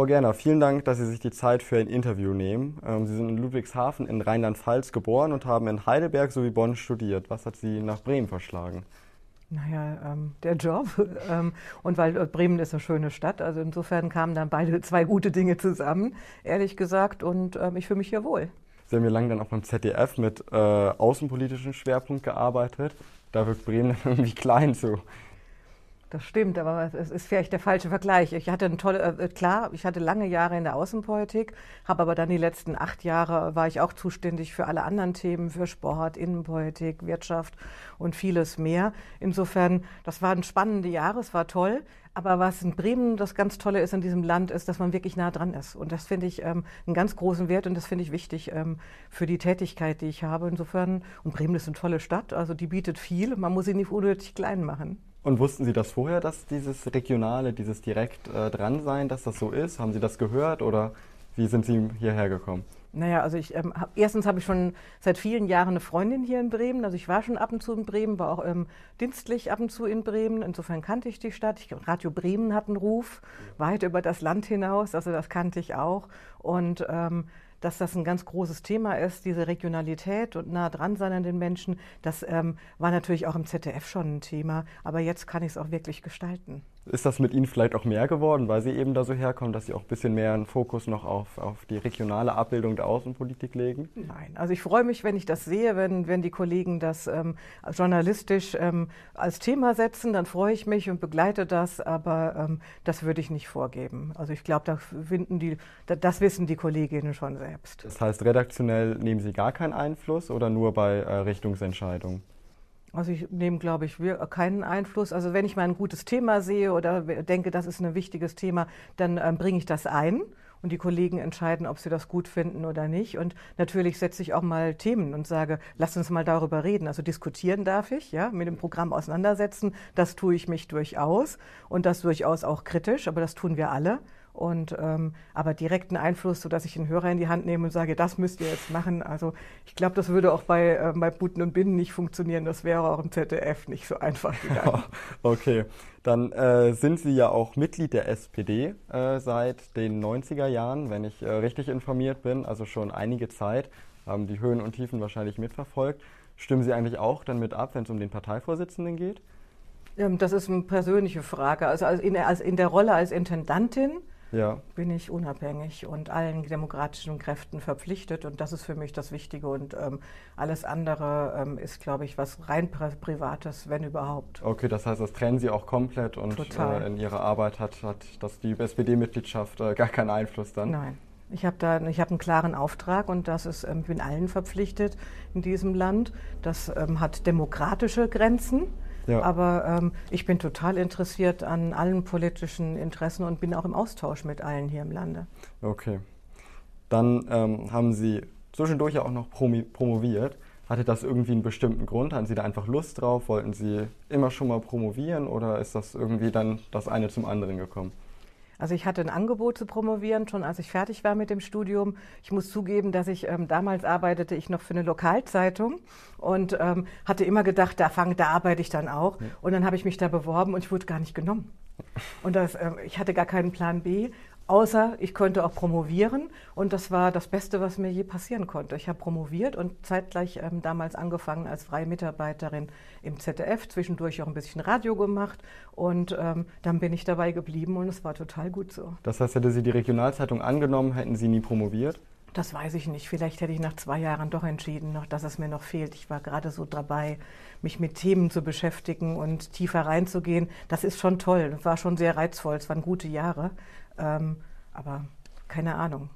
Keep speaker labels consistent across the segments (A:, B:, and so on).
A: Frau Gerner, vielen Dank, dass Sie sich die Zeit für ein Interview nehmen. Ähm, Sie sind in Ludwigshafen in Rheinland-Pfalz geboren und haben in Heidelberg sowie Bonn studiert. Was hat Sie nach Bremen verschlagen?
B: Naja, ähm, der Job. ähm, und weil äh, Bremen ist eine schöne Stadt. Also insofern kamen dann beide zwei gute Dinge zusammen, ehrlich gesagt. Und ähm, ich fühle mich hier wohl.
A: Sie haben ja lange dann auch beim ZDF mit äh, außenpolitischen Schwerpunkt gearbeitet. Da wirkt Bremen dann irgendwie klein zu.
B: Das stimmt, aber es ist vielleicht der falsche Vergleich. Ich hatte eine tolle, äh, klar, ich hatte lange Jahre in der Außenpolitik, habe aber dann die letzten acht Jahre war ich auch zuständig für alle anderen Themen, für Sport, Innenpolitik, Wirtschaft und vieles mehr. Insofern, das waren spannende Jahre, es war toll. Aber was in Bremen das ganz Tolle ist in diesem Land, ist, dass man wirklich nah dran ist. Und das finde ich ähm, einen ganz großen Wert und das finde ich wichtig ähm, für die Tätigkeit, die ich habe. Insofern, und Bremen ist eine tolle Stadt, also die bietet viel. Man muss sie nicht unnötig klein machen.
A: Und wussten Sie das vorher, dass dieses Regionale, dieses direkt äh, dran sein, dass das so ist? Haben Sie das gehört oder wie sind Sie hierher gekommen?
B: Naja, also ich ähm, hab, erstens habe ich schon seit vielen Jahren eine Freundin hier in Bremen. Also ich war schon ab und zu in Bremen, war auch ähm, dienstlich ab und zu in Bremen. Insofern kannte ich die Stadt. Ich, Radio Bremen hat einen Ruf weit über das Land hinaus. Also das kannte ich auch. Und ähm, dass das ein ganz großes Thema ist, diese Regionalität und nah dran sein an den Menschen. Das ähm, war natürlich auch im ZDF schon ein Thema, aber jetzt kann ich es auch wirklich gestalten.
A: Ist das mit Ihnen vielleicht auch mehr geworden, weil Sie eben da so herkommen, dass Sie auch ein bisschen mehr einen Fokus noch auf, auf die regionale Abbildung der Außenpolitik legen?
B: Nein, also ich freue mich, wenn ich das sehe, wenn, wenn die Kollegen das ähm, journalistisch ähm, als Thema setzen, dann freue ich mich und begleite das, aber ähm, das würde ich nicht vorgeben. Also ich glaube, da finden die, das wissen die Kolleginnen schon selbst.
A: Das heißt, redaktionell nehmen Sie gar keinen Einfluss oder nur bei äh, Richtungsentscheidungen?
B: Also ich nehme, glaube ich, keinen Einfluss. Also wenn ich mal ein gutes Thema sehe oder denke, das ist ein wichtiges Thema, dann ähm, bringe ich das ein und die Kollegen entscheiden, ob sie das gut finden oder nicht. Und natürlich setze ich auch mal Themen und sage, lass uns mal darüber reden. Also diskutieren darf ich, ja, mit dem Programm auseinandersetzen. Das tue ich mich durchaus und das durchaus auch kritisch, aber das tun wir alle. Und ähm, aber direkten Einfluss, sodass ich den Hörer in die Hand nehme und sage, das müsst ihr jetzt machen. Also ich glaube, das würde auch bei, äh, bei Buten und Binnen nicht funktionieren. Das wäre auch im ZDF nicht so einfach gegangen.
A: okay, dann äh, sind Sie ja auch Mitglied der SPD äh, seit den 90er Jahren, wenn ich äh, richtig informiert bin, also schon einige Zeit, haben die Höhen und Tiefen wahrscheinlich mitverfolgt. Stimmen Sie eigentlich auch dann mit ab, wenn es um den Parteivorsitzenden geht?
B: Ähm, das ist eine persönliche Frage. Also in, also in der Rolle als Intendantin ja. bin ich unabhängig und allen demokratischen Kräften verpflichtet. Und das ist für mich das Wichtige. Und ähm, alles andere ähm, ist, glaube ich, was rein Privates, wenn überhaupt.
A: Okay, das heißt, das trennen Sie auch komplett und äh, in Ihrer Arbeit hat, hat das die SPD-Mitgliedschaft äh, gar keinen Einfluss dann?
B: Nein. Ich habe da, ich habe einen klaren Auftrag und das ist, ähm, ich bin allen verpflichtet in diesem Land. Das ähm, hat demokratische Grenzen. Ja. Aber ähm, ich bin total interessiert an allen politischen Interessen und bin auch im Austausch mit allen hier im Lande.
A: Okay. Dann ähm, haben Sie zwischendurch ja auch noch promoviert. Hatte das irgendwie einen bestimmten Grund? Hatten Sie da einfach Lust drauf? Wollten Sie immer schon mal promovieren oder ist das irgendwie dann das eine zum anderen gekommen?
B: Also ich hatte ein Angebot zu promovieren, schon als ich fertig war mit dem Studium. Ich muss zugeben, dass ich ähm, damals arbeitete ich noch für eine Lokalzeitung und ähm, hatte immer gedacht, da fange, da arbeite ich dann auch. Und dann habe ich mich da beworben und ich wurde gar nicht genommen. Und das, äh, ich hatte gar keinen Plan B Außer ich konnte auch promovieren und das war das Beste, was mir je passieren konnte. Ich habe promoviert und zeitgleich ähm, damals angefangen als freie Mitarbeiterin im ZDF, zwischendurch auch ein bisschen Radio gemacht und ähm, dann bin ich dabei geblieben und es war total gut so.
A: Das heißt, hätte Sie die Regionalzeitung angenommen, hätten Sie nie promoviert?
B: Das weiß ich nicht. Vielleicht hätte ich nach zwei Jahren doch entschieden, noch, dass es mir noch fehlt. Ich war gerade so dabei, mich mit Themen zu beschäftigen und tiefer reinzugehen. Das ist schon toll. Das war schon sehr reizvoll. Es waren gute Jahre. Ähm, aber keine Ahnung.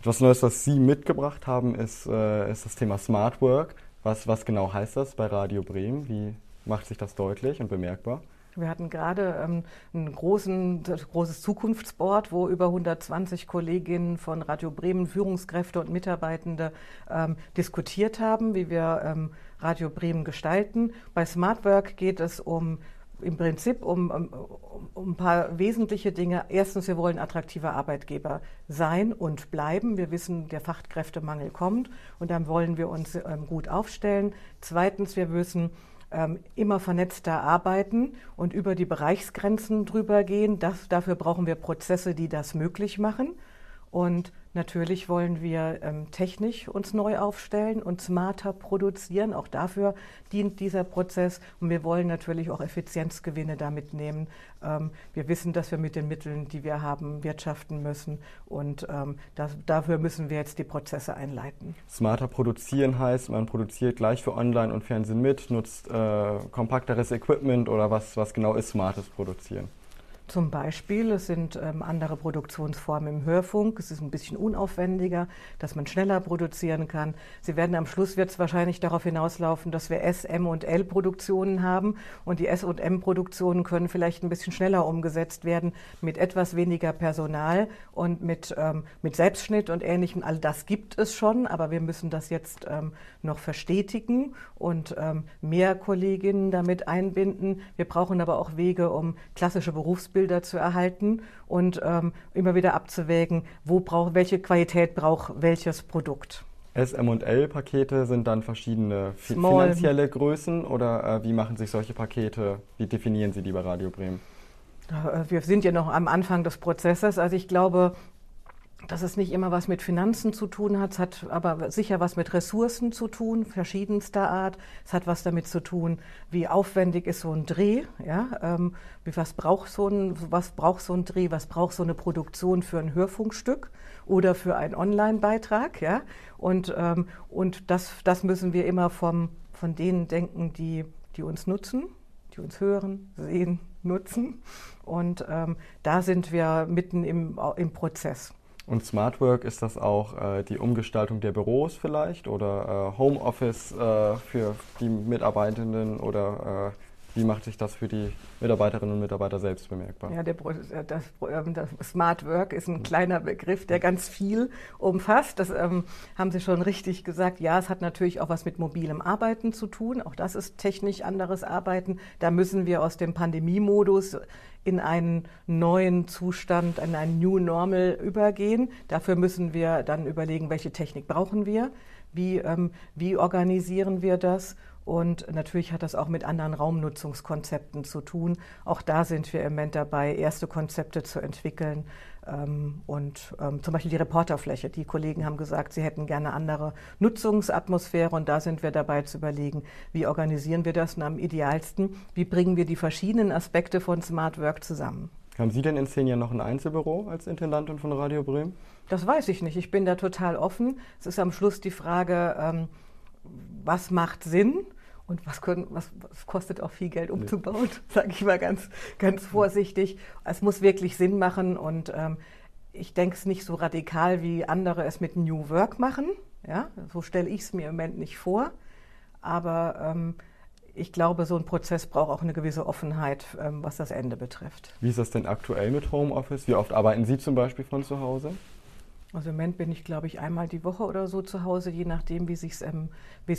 A: Etwas Neues, was Sie mitgebracht haben, ist, äh, ist das Thema Smart Work. Was, was genau heißt das bei Radio Bremen? Wie macht sich das deutlich und bemerkbar?
B: Wir hatten gerade ähm, ein großen, großes Zukunftsboard, wo über 120 Kolleginnen von Radio Bremen, Führungskräfte und Mitarbeitende ähm, diskutiert haben, wie wir ähm, Radio Bremen gestalten. Bei Smart Work geht es um im Prinzip um, um, um, ein paar wesentliche Dinge. Erstens, wir wollen attraktiver Arbeitgeber sein und bleiben. Wir wissen, der Fachkräftemangel kommt und dann wollen wir uns ähm, gut aufstellen. Zweitens, wir müssen immer vernetzter arbeiten und über die Bereichsgrenzen drüber gehen. Das, dafür brauchen wir Prozesse, die das möglich machen. Und Natürlich wollen wir ähm, technisch uns neu aufstellen und smarter produzieren. Auch dafür dient dieser Prozess. Und wir wollen natürlich auch Effizienzgewinne damit nehmen. Ähm, wir wissen, dass wir mit den Mitteln, die wir haben, wirtschaften müssen. Und ähm, das, dafür müssen wir jetzt die Prozesse einleiten.
A: Smarter produzieren heißt, man produziert gleich für Online und Fernsehen mit, nutzt äh, kompakteres Equipment oder was, was genau ist smartes Produzieren?
B: Zum Beispiel, es sind ähm, andere Produktionsformen im Hörfunk. Es ist ein bisschen unaufwendiger, dass man schneller produzieren kann. Sie werden am Schluss wird es wahrscheinlich darauf hinauslaufen, dass wir S, M und L Produktionen haben und die S und M Produktionen können vielleicht ein bisschen schneller umgesetzt werden mit etwas weniger Personal und mit ähm, mit Selbstschnitt und Ähnlichem. All das gibt es schon, aber wir müssen das jetzt ähm, noch verstetigen und ähm, mehr Kolleginnen damit einbinden. Wir brauchen aber auch Wege, um klassische Berufsbildung Berufsbilder zu erhalten und ähm, immer wieder abzuwägen, wo brauch, welche Qualität braucht welches Produkt.
A: SM und L-Pakete sind dann verschiedene Small. finanzielle Größen oder äh, wie machen sich solche Pakete, wie definieren Sie die bei Radio Bremen?
B: Äh, wir sind ja noch am Anfang des Prozesses. Also ich glaube, dass es nicht immer was mit Finanzen zu tun hat, es hat aber sicher was mit Ressourcen zu tun, verschiedenster Art. Es hat was damit zu tun, wie aufwendig ist so ein Dreh, ja, ähm, was braucht so ein, was braucht so ein Dreh, was braucht so eine Produktion für ein Hörfunkstück oder für einen Online-Beitrag, ja, und ähm, und das das müssen wir immer vom von denen denken, die die uns nutzen, die uns hören, sehen, nutzen, und ähm, da sind wir mitten im im Prozess.
A: Und Smart Work, ist das auch äh, die Umgestaltung der Büros vielleicht oder äh, Homeoffice äh, für die Mitarbeitenden oder äh, wie macht sich das für die Mitarbeiterinnen und Mitarbeiter selbst bemerkbar?
B: Ja, der, das, ähm, das, Smart Work ist ein kleiner Begriff, der ganz viel umfasst. Das ähm, haben Sie schon richtig gesagt. Ja, es hat natürlich auch was mit mobilem Arbeiten zu tun. Auch das ist technisch anderes Arbeiten. Da müssen wir aus dem Pandemiemodus in einen neuen Zustand, in ein New Normal übergehen. Dafür müssen wir dann überlegen, welche Technik brauchen wir, wie, ähm, wie organisieren wir das. Und natürlich hat das auch mit anderen Raumnutzungskonzepten zu tun. Auch da sind wir im Moment dabei, erste Konzepte zu entwickeln. Ähm, und ähm, zum Beispiel die Reporterfläche. Die Kollegen haben gesagt, sie hätten gerne andere Nutzungsatmosphäre und da sind wir dabei zu überlegen, wie organisieren wir das und am idealsten, wie bringen wir die verschiedenen Aspekte von Smart Work zusammen.
A: Haben Sie denn in zehn Jahren noch ein Einzelbüro als Intendantin von Radio Bremen?
B: Das weiß ich nicht. Ich bin da total offen. Es ist am Schluss die Frage, ähm, was macht Sinn? Und was, können, was, was, kostet auch viel Geld umzubauen, sage ich mal ganz, ganz vorsichtig. Es muss wirklich Sinn machen und ähm, ich denke es nicht so radikal, wie andere es mit New Work machen. Ja, so stelle ich es mir im Moment nicht vor. Aber ähm, ich glaube, so ein Prozess braucht auch eine gewisse Offenheit, ähm, was das Ende betrifft.
A: Wie ist das denn aktuell mit Homeoffice? Wie oft arbeiten Sie zum Beispiel von zu Hause?
B: Also im Moment bin ich, glaube ich, einmal die Woche oder so zu Hause, je nachdem, wie es ähm,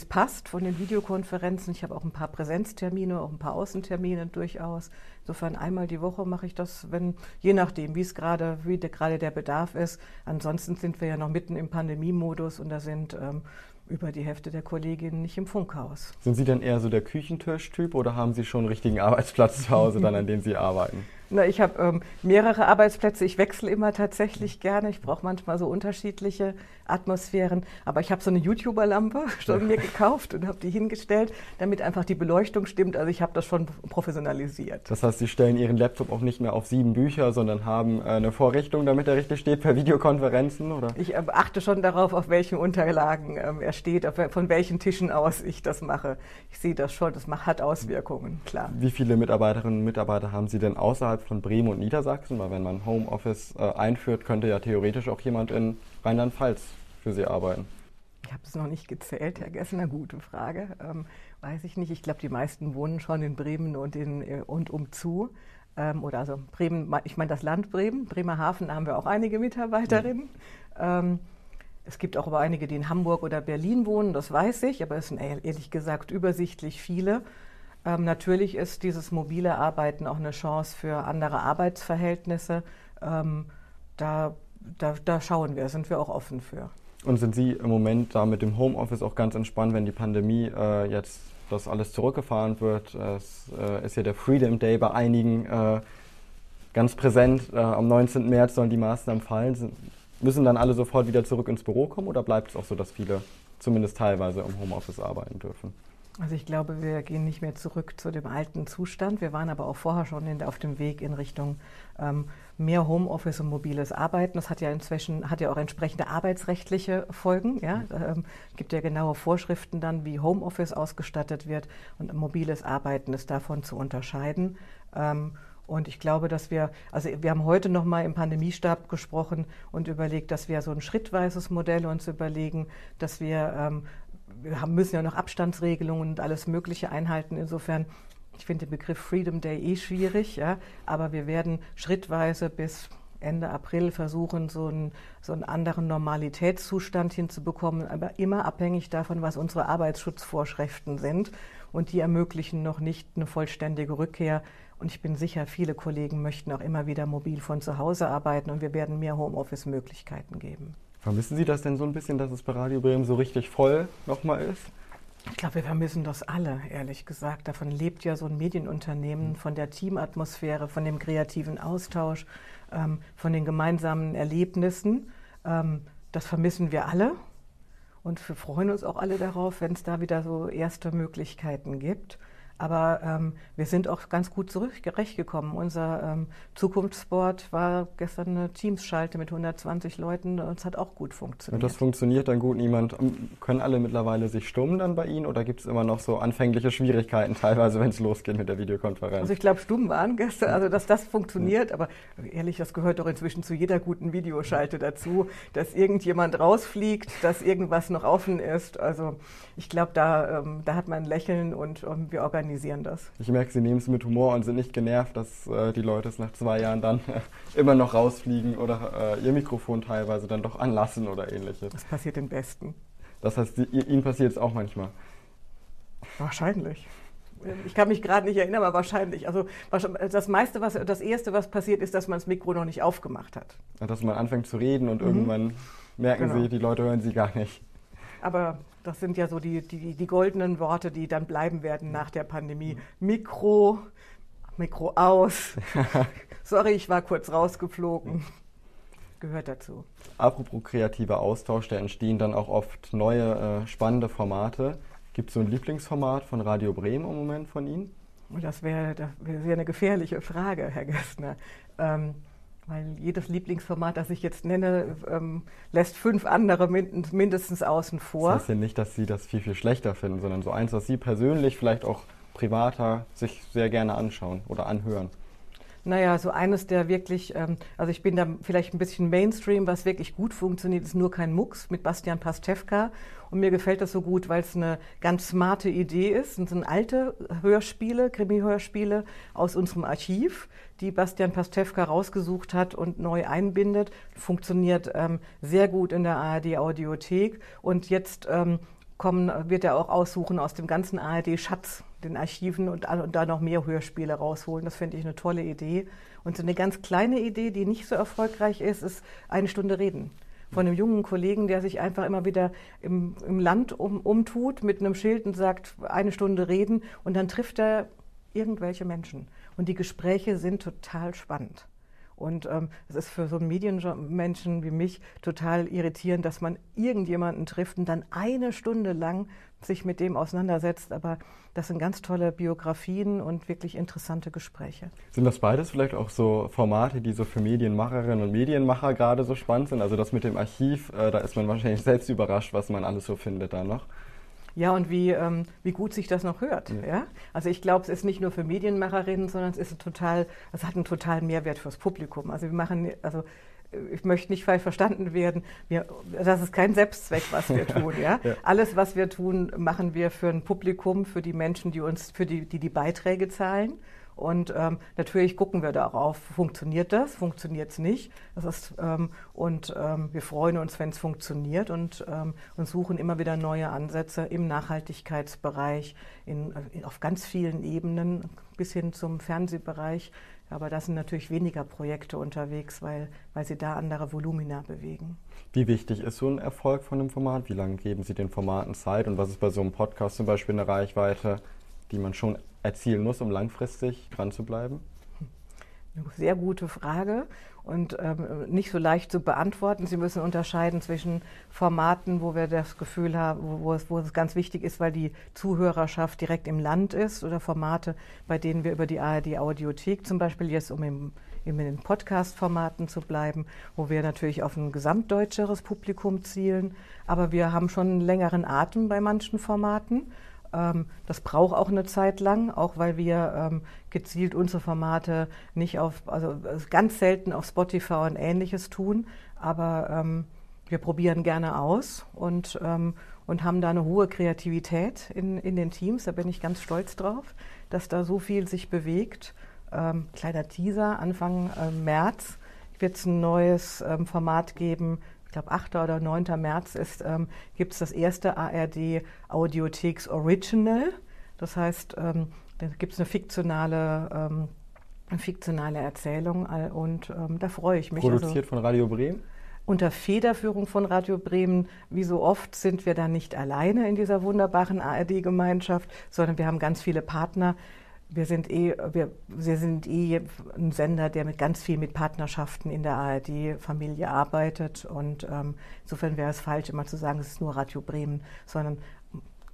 B: passt von den Videokonferenzen. Ich habe auch ein paar Präsenztermine, auch ein paar Außentermine durchaus. Insofern einmal die Woche mache ich das, wenn, je nachdem, wie es gerade, wie gerade der Bedarf ist. Ansonsten sind wir ja noch mitten im Pandemiemodus und da sind ähm, über die Hälfte der Kolleginnen nicht im Funkhaus.
A: Sind Sie denn eher so der Küchentischtyp oder haben Sie schon einen richtigen Arbeitsplatz zu Hause, dann an dem Sie arbeiten?
B: Na, ich habe ähm, mehrere Arbeitsplätze. Ich wechsle immer tatsächlich gerne. Ich brauche manchmal so unterschiedliche Atmosphären. Aber ich habe so eine YouTuber-Lampe schon mir gekauft und habe die hingestellt, damit einfach die Beleuchtung stimmt. Also ich habe das schon professionalisiert.
A: Das heißt, Sie stellen Ihren Laptop auch nicht mehr auf sieben Bücher, sondern haben äh, eine Vorrichtung, damit er richtig steht per Videokonferenzen, oder?
B: Ich äh, achte schon darauf, auf welchen Unterlagen ähm, er steht, auf, von welchen Tischen aus ich das mache. Ich sehe das schon, das hat Auswirkungen, klar.
A: Wie viele Mitarbeiterinnen und Mitarbeiter haben Sie denn außerhalb von Bremen und Niedersachsen? Weil wenn man Homeoffice äh, einführt, könnte ja theoretisch auch jemand in Rheinland-Pfalz für Sie arbeiten?
B: Ich habe es noch nicht gezählt, Herr Gessner, gute Frage. Ähm, weiß ich nicht. Ich glaube, die meisten wohnen schon in Bremen und, in, äh, und umzu. Ähm, oder also Bremen, ich meine das Land Bremen. Bremerhaven haben wir auch einige Mitarbeiterinnen. Ja. Ähm, es gibt auch aber einige, die in Hamburg oder Berlin wohnen, das weiß ich, aber es sind ehrlich gesagt übersichtlich viele. Ähm, natürlich ist dieses mobile Arbeiten auch eine Chance für andere Arbeitsverhältnisse. Ähm, da, da, da schauen wir, sind wir auch offen für.
A: Und sind Sie im Moment da mit dem Homeoffice auch ganz entspannt, wenn die Pandemie äh, jetzt das alles zurückgefahren wird? Es äh, ist ja der Freedom Day bei einigen äh, ganz präsent. Äh, am 19. März sollen die Maßnahmen fallen. Sind, müssen dann alle sofort wieder zurück ins Büro kommen oder bleibt es auch so, dass viele zumindest teilweise im Homeoffice arbeiten dürfen?
B: Also ich glaube, wir gehen nicht mehr zurück zu dem alten Zustand. Wir waren aber auch vorher schon in, auf dem Weg in Richtung ähm, mehr Homeoffice und mobiles Arbeiten. Das hat ja inzwischen hat ja auch entsprechende arbeitsrechtliche Folgen. Ja, ähm, gibt ja genaue Vorschriften dann, wie Homeoffice ausgestattet wird und mobiles Arbeiten ist davon zu unterscheiden. Ähm, und ich glaube, dass wir, also wir haben heute noch mal im Pandemiestab gesprochen und überlegt, dass wir so ein schrittweises Modell uns überlegen, dass wir ähm, wir haben, müssen ja noch Abstandsregelungen und alles Mögliche einhalten. Insofern, ich finde den Begriff Freedom Day eh schwierig, ja, aber wir werden schrittweise bis Ende April versuchen, so einen, so einen anderen Normalitätszustand hinzubekommen, aber immer abhängig davon, was unsere Arbeitsschutzvorschriften sind. Und die ermöglichen noch nicht eine vollständige Rückkehr. Und ich bin sicher, viele Kollegen möchten auch immer wieder mobil von zu Hause arbeiten und wir werden mehr Homeoffice-Möglichkeiten geben.
A: Vermissen Sie das denn so ein bisschen, dass es bei Radio Bremen so richtig voll nochmal ist?
B: Ich glaube, wir vermissen das alle, ehrlich gesagt. Davon lebt ja so ein Medienunternehmen, von der Teamatmosphäre, von dem kreativen Austausch, ähm, von den gemeinsamen Erlebnissen. Ähm, das vermissen wir alle. Und wir freuen uns auch alle darauf, wenn es da wieder so erste Möglichkeiten gibt. Aber ähm, wir sind auch ganz gut zurechtgekommen. Unser ähm, Zukunftssport war gestern eine Teams-Schalte mit 120 Leuten und es hat auch gut funktioniert.
A: Und das funktioniert dann gut. Niemand ähm, können alle mittlerweile sich stummen dann bei Ihnen oder gibt es immer noch so anfängliche Schwierigkeiten teilweise, wenn es losgeht mit der Videokonferenz?
B: Also ich glaube, stumm waren gestern, also dass das funktioniert. Aber ehrlich, das gehört doch inzwischen zu jeder guten Videoschalte dazu, dass irgendjemand rausfliegt, dass irgendwas noch offen ist. Also ich glaube, da, ähm, da hat man ein Lächeln und ähm, wir organisieren organisieren das.
A: Ich merke, Sie nehmen es mit Humor und sind nicht genervt, dass äh, die Leute es nach zwei Jahren dann äh, immer noch rausfliegen oder äh, ihr Mikrofon teilweise dann doch anlassen oder ähnliches.
B: Das passiert den Besten.
A: Das heißt, die, Ihnen passiert es auch manchmal?
B: Wahrscheinlich. Ich kann mich gerade nicht erinnern, aber wahrscheinlich. Also das meiste, was das erste, was passiert, ist, dass man das Mikro noch nicht aufgemacht hat.
A: Dass man anfängt zu reden und mhm. irgendwann merken genau. Sie, die Leute hören Sie gar nicht.
B: Aber das sind ja so die, die, die goldenen Worte, die dann bleiben werden nach der Pandemie. Mikro, Mikro aus. Sorry, ich war kurz rausgeflogen. Gehört dazu.
A: Apropos kreativer Austausch, da entstehen dann auch oft neue, äh, spannende Formate. Gibt es so ein Lieblingsformat von Radio Bremen im Moment von Ihnen?
B: Das wäre wär eine gefährliche Frage, Herr Gessner. Ähm, weil jedes Lieblingsformat, das ich jetzt nenne, ähm, lässt fünf andere mindestens außen vor.
A: Das heißt ja nicht, dass Sie das viel, viel schlechter finden, sondern so eins, was Sie persönlich vielleicht auch privater sich sehr gerne anschauen oder anhören.
B: Naja, so eines der wirklich, ähm, also ich bin da vielleicht ein bisschen Mainstream, was wirklich gut funktioniert, ist nur kein Mucks mit Bastian Pastewka. Und mir gefällt das so gut, weil es eine ganz smarte Idee ist. Es sind alte Hörspiele, Krimi-Hörspiele aus unserem Archiv, die Bastian Pastewka rausgesucht hat und neu einbindet. Funktioniert ähm, sehr gut in der ARD-Audiothek. Und jetzt ähm, kommen, wird er auch aussuchen aus dem ganzen ARD-Schatz, den Archiven und, und, da noch mehr Hörspiele rausholen. Das finde ich eine tolle Idee. Und so eine ganz kleine Idee, die nicht so erfolgreich ist, ist eine Stunde reden. Von einem jungen Kollegen, der sich einfach immer wieder im, im Land um, umtut mit einem Schild und sagt, eine Stunde reden und dann trifft er irgendwelche Menschen. Und die Gespräche sind total spannend. Und ähm, es ist für so einen Medienmenschen wie mich total irritierend, dass man irgendjemanden trifft und dann eine Stunde lang sich mit dem auseinandersetzt. Aber das sind ganz tolle Biografien und wirklich interessante Gespräche.
A: Sind das beides vielleicht auch so Formate, die so für Medienmacherinnen und Medienmacher gerade so spannend sind? Also das mit dem Archiv, äh, da ist man wahrscheinlich selbst überrascht, was man alles so findet da noch.
B: Ja, und wie, ähm, wie gut sich das noch hört. Ja. ja? Also ich glaube, es ist nicht nur für Medienmacherinnen, sondern es ist total, es hat einen totalen Mehrwert fürs Publikum. Also wir machen, also ich möchte nicht falsch verstanden werden, wir, das ist kein Selbstzweck, was wir tun. Ja? ja? Alles, was wir tun, machen wir für ein Publikum, für die Menschen, die uns, für die, die die Beiträge zahlen. Und ähm, natürlich gucken wir darauf, funktioniert das, funktioniert es nicht. Das ist, ähm, und ähm, wir freuen uns, wenn es funktioniert und, ähm, und suchen immer wieder neue Ansätze im Nachhaltigkeitsbereich, in, in, auf ganz vielen Ebenen, bis hin zum Fernsehbereich. Aber da sind natürlich weniger Projekte unterwegs, weil, weil sie da andere Volumina bewegen.
A: Wie wichtig ist so ein Erfolg von einem Format? Wie lange geben Sie den Formaten Zeit? Und was ist bei so einem Podcast zum Beispiel eine Reichweite, die man schon erzielen muss, um langfristig dran zu bleiben?
B: Eine sehr gute Frage und ähm, nicht so leicht zu beantworten. Sie müssen unterscheiden zwischen Formaten, wo wir das Gefühl haben, wo, wo, es, wo es ganz wichtig ist, weil die Zuhörerschaft direkt im Land ist, oder Formate, bei denen wir über die ARD Audiothek zum Beispiel jetzt, um im, in den Podcast-Formaten zu bleiben, wo wir natürlich auf ein gesamtdeutscheres Publikum zielen. Aber wir haben schon einen längeren Atem bei manchen Formaten. Ähm, das braucht auch eine Zeit lang, auch weil wir ähm, gezielt unsere Formate nicht auf, also ganz selten auf Spotify und ähnliches tun, aber ähm, wir probieren gerne aus und, und haben da eine hohe Kreativität in, in den Teams. Da bin ich ganz stolz drauf, dass da so viel sich bewegt. Kleiner Teaser, Anfang äh, März wird es ein neues Format geben glaube 8. oder 9. März ist, ähm, gibt es das erste ARD Audiotheks Original. Das heißt, ähm, da gibt es eine fiktionale, ähm, eine fiktionale Erzählung und ähm, da freue ich mich.
A: Produziert also, von Radio Bremen?
B: Unter Federführung von Radio Bremen, wie so oft, sind wir da nicht alleine in dieser wunderbaren ARD-Gemeinschaft, sondern wir haben ganz viele Partner, wir sind eh, wir, wir sind eh ein Sender, der mit ganz viel mit Partnerschaften in der ARD-Familie arbeitet. Und ähm, insofern wäre es falsch, immer zu sagen, es ist nur Radio Bremen, sondern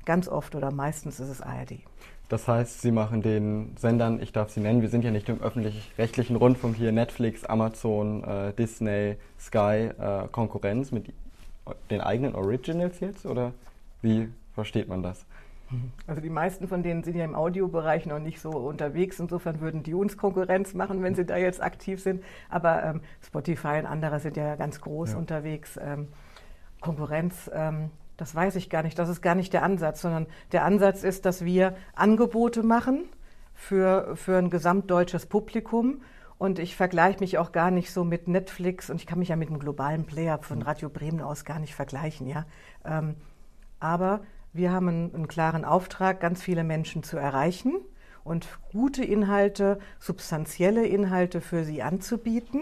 B: ganz oft oder meistens ist es ARD.
A: Das heißt, Sie machen den Sendern, ich darf sie nennen, wir sind ja nicht im öffentlich-rechtlichen Rundfunk hier, Netflix, Amazon, äh, Disney, Sky, äh, Konkurrenz mit den eigenen Originals jetzt? Oder wie versteht man das?
B: Also die meisten von denen sind ja im Audiobereich noch nicht so unterwegs. Insofern würden die uns Konkurrenz machen, wenn sie da jetzt aktiv sind. Aber ähm, Spotify und andere sind ja ganz groß ja. unterwegs. Ähm, Konkurrenz, ähm, das weiß ich gar nicht. Das ist gar nicht der Ansatz, sondern der Ansatz ist, dass wir Angebote machen für, für ein gesamtdeutsches Publikum. Und ich vergleiche mich auch gar nicht so mit Netflix und ich kann mich ja mit einem globalen Player von mhm. Radio Bremen aus gar nicht vergleichen. Ja? Ähm, aber wir haben einen, klaren Auftrag, ganz viele Menschen zu erreichen und gute Inhalte, substanzielle Inhalte für sie anzubieten.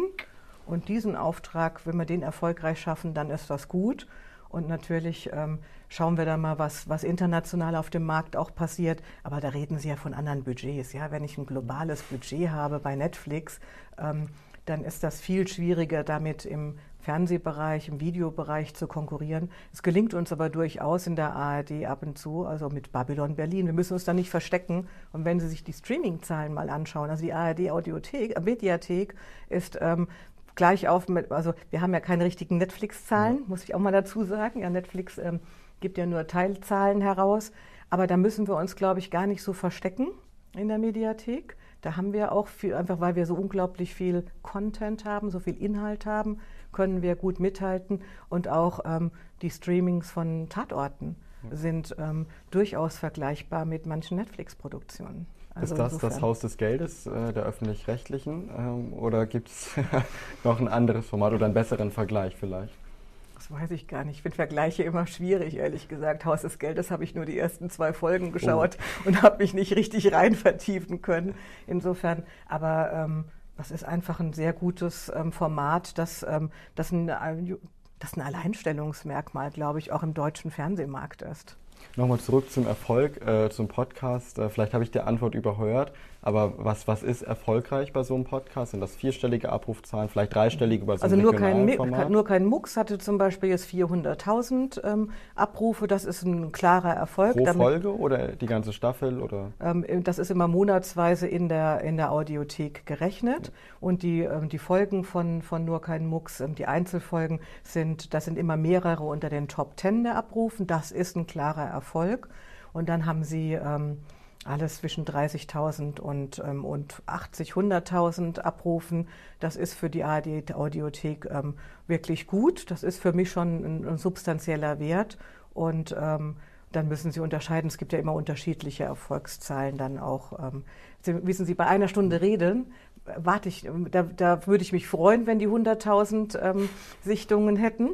B: Und diesen Auftrag, wenn wir den erfolgreich schaffen, dann ist das gut. Und natürlich ähm, schauen wir da mal, was, was international auf dem Markt auch passiert. Aber da reden Sie ja von anderen Budgets. Ja? Wenn ich ein globales Budget habe bei Netflix, ähm, dann ist das viel schwieriger, damit im Fernsehbereich, im Videobereich zu konkurrieren. Es gelingt uns aber durchaus in der ARD ab und zu, also mit Babylon Berlin. Wir müssen uns da nicht verstecken. Und wenn Sie sich die Streaming-Zahlen mal anschauen, also die ARD Audiothek, äh, Mediathek ist ähm, gleich auf mit, also wir haben ja keine richtigen Netflix-Zahlen, ja. muss ich auch mal dazu sagen. Ja, Netflix ähm, gibt ja nur Teilzahlen heraus. Aber da müssen wir uns, glaube ich, gar nicht so verstecken in der Mediathek. Da haben wir auch viel, einfach weil wir so unglaublich viel Content haben, so viel Inhalt haben, können wir gut mithalten und auch ähm, die Streamings von Tatorten sind ähm, durchaus vergleichbar mit manchen Netflix-Produktionen.
A: Also ist das insofern. das Haus des Geldes äh, der öffentlich-rechtlichen ähm, oder gibt es noch ein anderes Format oder einen besseren Vergleich vielleicht?
B: Das weiß ich gar nicht. Ich finde Vergleiche immer schwierig, ehrlich gesagt. Haus des Geldes habe ich nur die ersten zwei Folgen geschaut oh. und habe mich nicht richtig rein vertiefen können. Insofern, aber ähm, das ist einfach ein sehr gutes ähm, Format, das, ähm, das, ein, das ein Alleinstellungsmerkmal, glaube ich, auch im deutschen Fernsehmarkt ist.
A: Nochmal zurück zum Erfolg, äh, zum Podcast. Äh, vielleicht habe ich die Antwort überhört, aber was, was ist erfolgreich bei so einem Podcast? Sind das vierstellige Abrufzahlen, vielleicht dreistellige
B: über so also nur kein, Format? nur kein Mux hatte zum Beispiel jetzt 400.000 ähm, Abrufe. Das ist ein klarer Erfolg.
A: Pro Damit, Folge oder die ganze Staffel? Oder?
B: Ähm, das ist immer monatsweise in der, in der Audiothek gerechnet. Und die, ähm, die Folgen von, von Nur kein Mux, ähm, die Einzelfolgen, sind, das sind immer mehrere unter den Top Ten der Abrufen. Das ist ein klarer Erfolg. Und dann haben sie ähm, alles zwischen 30.000 und, ähm, und 80, 100.000 abrufen. Das ist für die ARD Audiothek ähm, wirklich gut. Das ist für mich schon ein, ein substanzieller Wert. Und ähm, dann müssen Sie unterscheiden. Es gibt ja immer unterschiedliche Erfolgszahlen dann auch. Ähm, Sie, wissen Sie, bei einer Stunde Reden warte ich, da, da würde ich mich freuen, wenn die 100.000 ähm, Sichtungen hätten.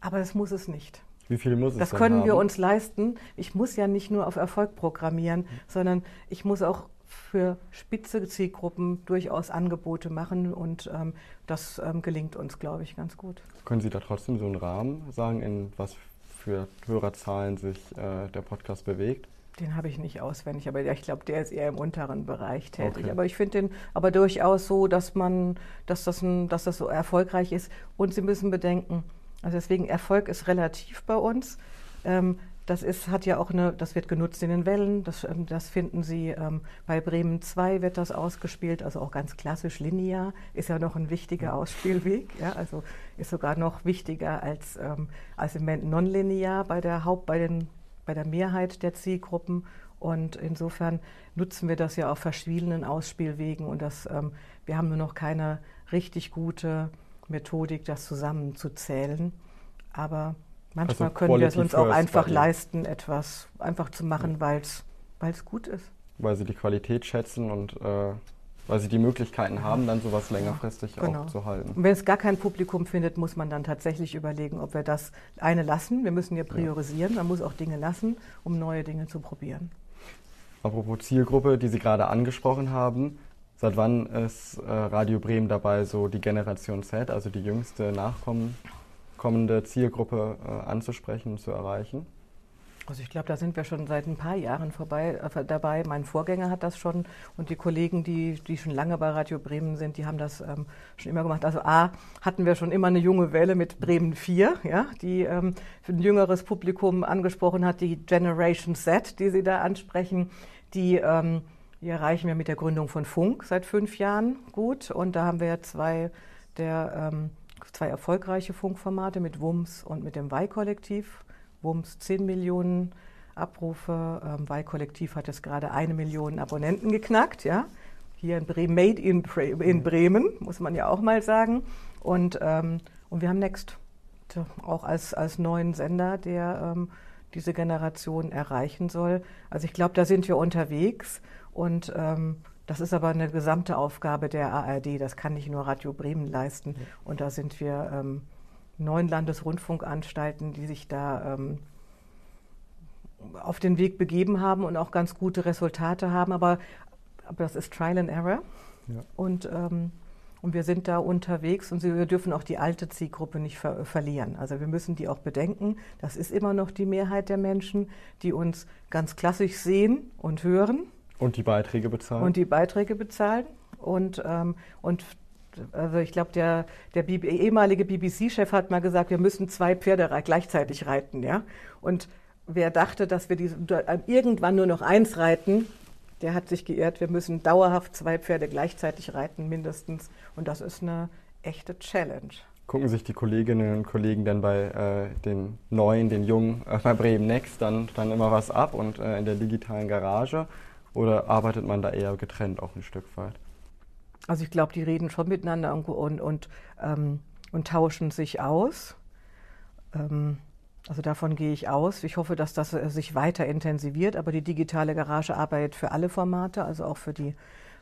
B: Aber das muss es nicht.
A: Wie viel muss es
B: Das können wir uns leisten. Ich muss ja nicht nur auf Erfolg programmieren, sondern ich muss auch für spitze Zielgruppen durchaus Angebote machen und ähm, das ähm, gelingt uns, glaube ich, ganz gut.
A: Können Sie da trotzdem so einen Rahmen sagen, in was für Hörerzahlen sich äh, der Podcast bewegt?
B: Den habe ich nicht auswendig, aber ich glaube, der ist eher im unteren Bereich tätig. Okay. Aber ich finde den aber durchaus so, dass man, dass das, ein, dass das so erfolgreich ist. Und Sie müssen bedenken, also deswegen Erfolg ist relativ bei uns. Ähm, das ist, hat ja auch eine, das wird genutzt in den Wellen, das, ähm, das finden Sie ähm, bei Bremen 2 wird das ausgespielt, also auch ganz klassisch linear, ist ja noch ein wichtiger Ausspielweg, ja, also ist sogar noch wichtiger als, ähm, als im Moment nonlinear bei der Haupt, bei, den, bei der Mehrheit der Zielgruppen. Und insofern nutzen wir das ja auf verschiedenen Ausspielwegen und das, ähm, wir haben nur noch keine richtig gute Methodik, das zusammenzuzählen. Aber Manchmal also können wir es uns auch einfach leisten, etwas einfach zu machen, ja. weil es gut ist.
A: Weil sie die Qualität schätzen und äh, weil sie die Möglichkeiten haben, dann sowas längerfristig ja, genau. auch zu halten.
B: Und wenn es gar kein Publikum findet, muss man dann tatsächlich überlegen, ob wir das eine lassen. Wir müssen ja priorisieren, ja. man muss auch Dinge lassen, um neue Dinge zu probieren.
A: Apropos Zielgruppe, die Sie gerade angesprochen haben, seit wann ist äh, Radio Bremen dabei, so die Generation Z, also die jüngste Nachkommen kommende Zielgruppe äh, anzusprechen und zu erreichen?
B: Also ich glaube, da sind wir schon seit ein paar Jahren vorbei, äh, dabei. Mein Vorgänger hat das schon und die Kollegen, die, die schon lange bei Radio Bremen sind, die haben das ähm, schon immer gemacht. Also A, hatten wir schon immer eine junge Welle mit Bremen 4, ja, die ähm, für ein jüngeres Publikum angesprochen hat, die Generation Z, die Sie da ansprechen, die, ähm, die erreichen wir mit der Gründung von Funk seit fünf Jahren gut. Und da haben wir ja zwei der ähm, zwei erfolgreiche Funkformate mit WUMS und mit dem Weih-Kollektiv. WUMS 10 Millionen Abrufe, ähm, Weih-Kollektiv hat jetzt gerade eine Million Abonnenten geknackt, ja. Hier in Bremen, made in, in Bremen, muss man ja auch mal sagen. Und, ähm, und wir haben Next, auch als, als neuen Sender, der ähm, diese Generation erreichen soll. Also ich glaube, da sind wir unterwegs und ähm, das ist aber eine gesamte Aufgabe der ARD. Das kann nicht nur Radio Bremen leisten. Und da sind wir ähm, neun Landesrundfunkanstalten, die sich da ähm, auf den Weg begeben haben und auch ganz gute Resultate haben. Aber, aber das ist Trial and Error. Ja. Und, ähm, und wir sind da unterwegs und wir dürfen auch die alte Zielgruppe nicht ver verlieren. Also wir müssen die auch bedenken. Das ist immer noch die Mehrheit der Menschen, die uns ganz klassisch sehen und hören
A: und die Beiträge bezahlen.
B: Und die Beiträge bezahlen. Und, ähm, und also ich glaube, der, der ehemalige BBC-Chef hat mal gesagt, wir müssen zwei Pferde gleichzeitig reiten. Ja? Und wer dachte, dass wir diese, irgendwann nur noch eins reiten, der hat sich geirrt. Wir müssen dauerhaft zwei Pferde gleichzeitig reiten, mindestens. Und das ist eine echte Challenge.
A: Gucken sich die Kolleginnen und Kollegen dann bei äh, den Neuen, den Jungen, äh, bei Bremen Next dann, dann immer was ab und äh, in der digitalen Garage? Oder arbeitet man da eher getrennt auch ein Stück weit?
B: Also ich glaube, die reden schon miteinander und, und, und, ähm, und tauschen sich aus. Ähm, also davon gehe ich aus. Ich hoffe, dass das äh, sich weiter intensiviert. Aber die digitale Garage arbeitet für alle Formate, also auch für die,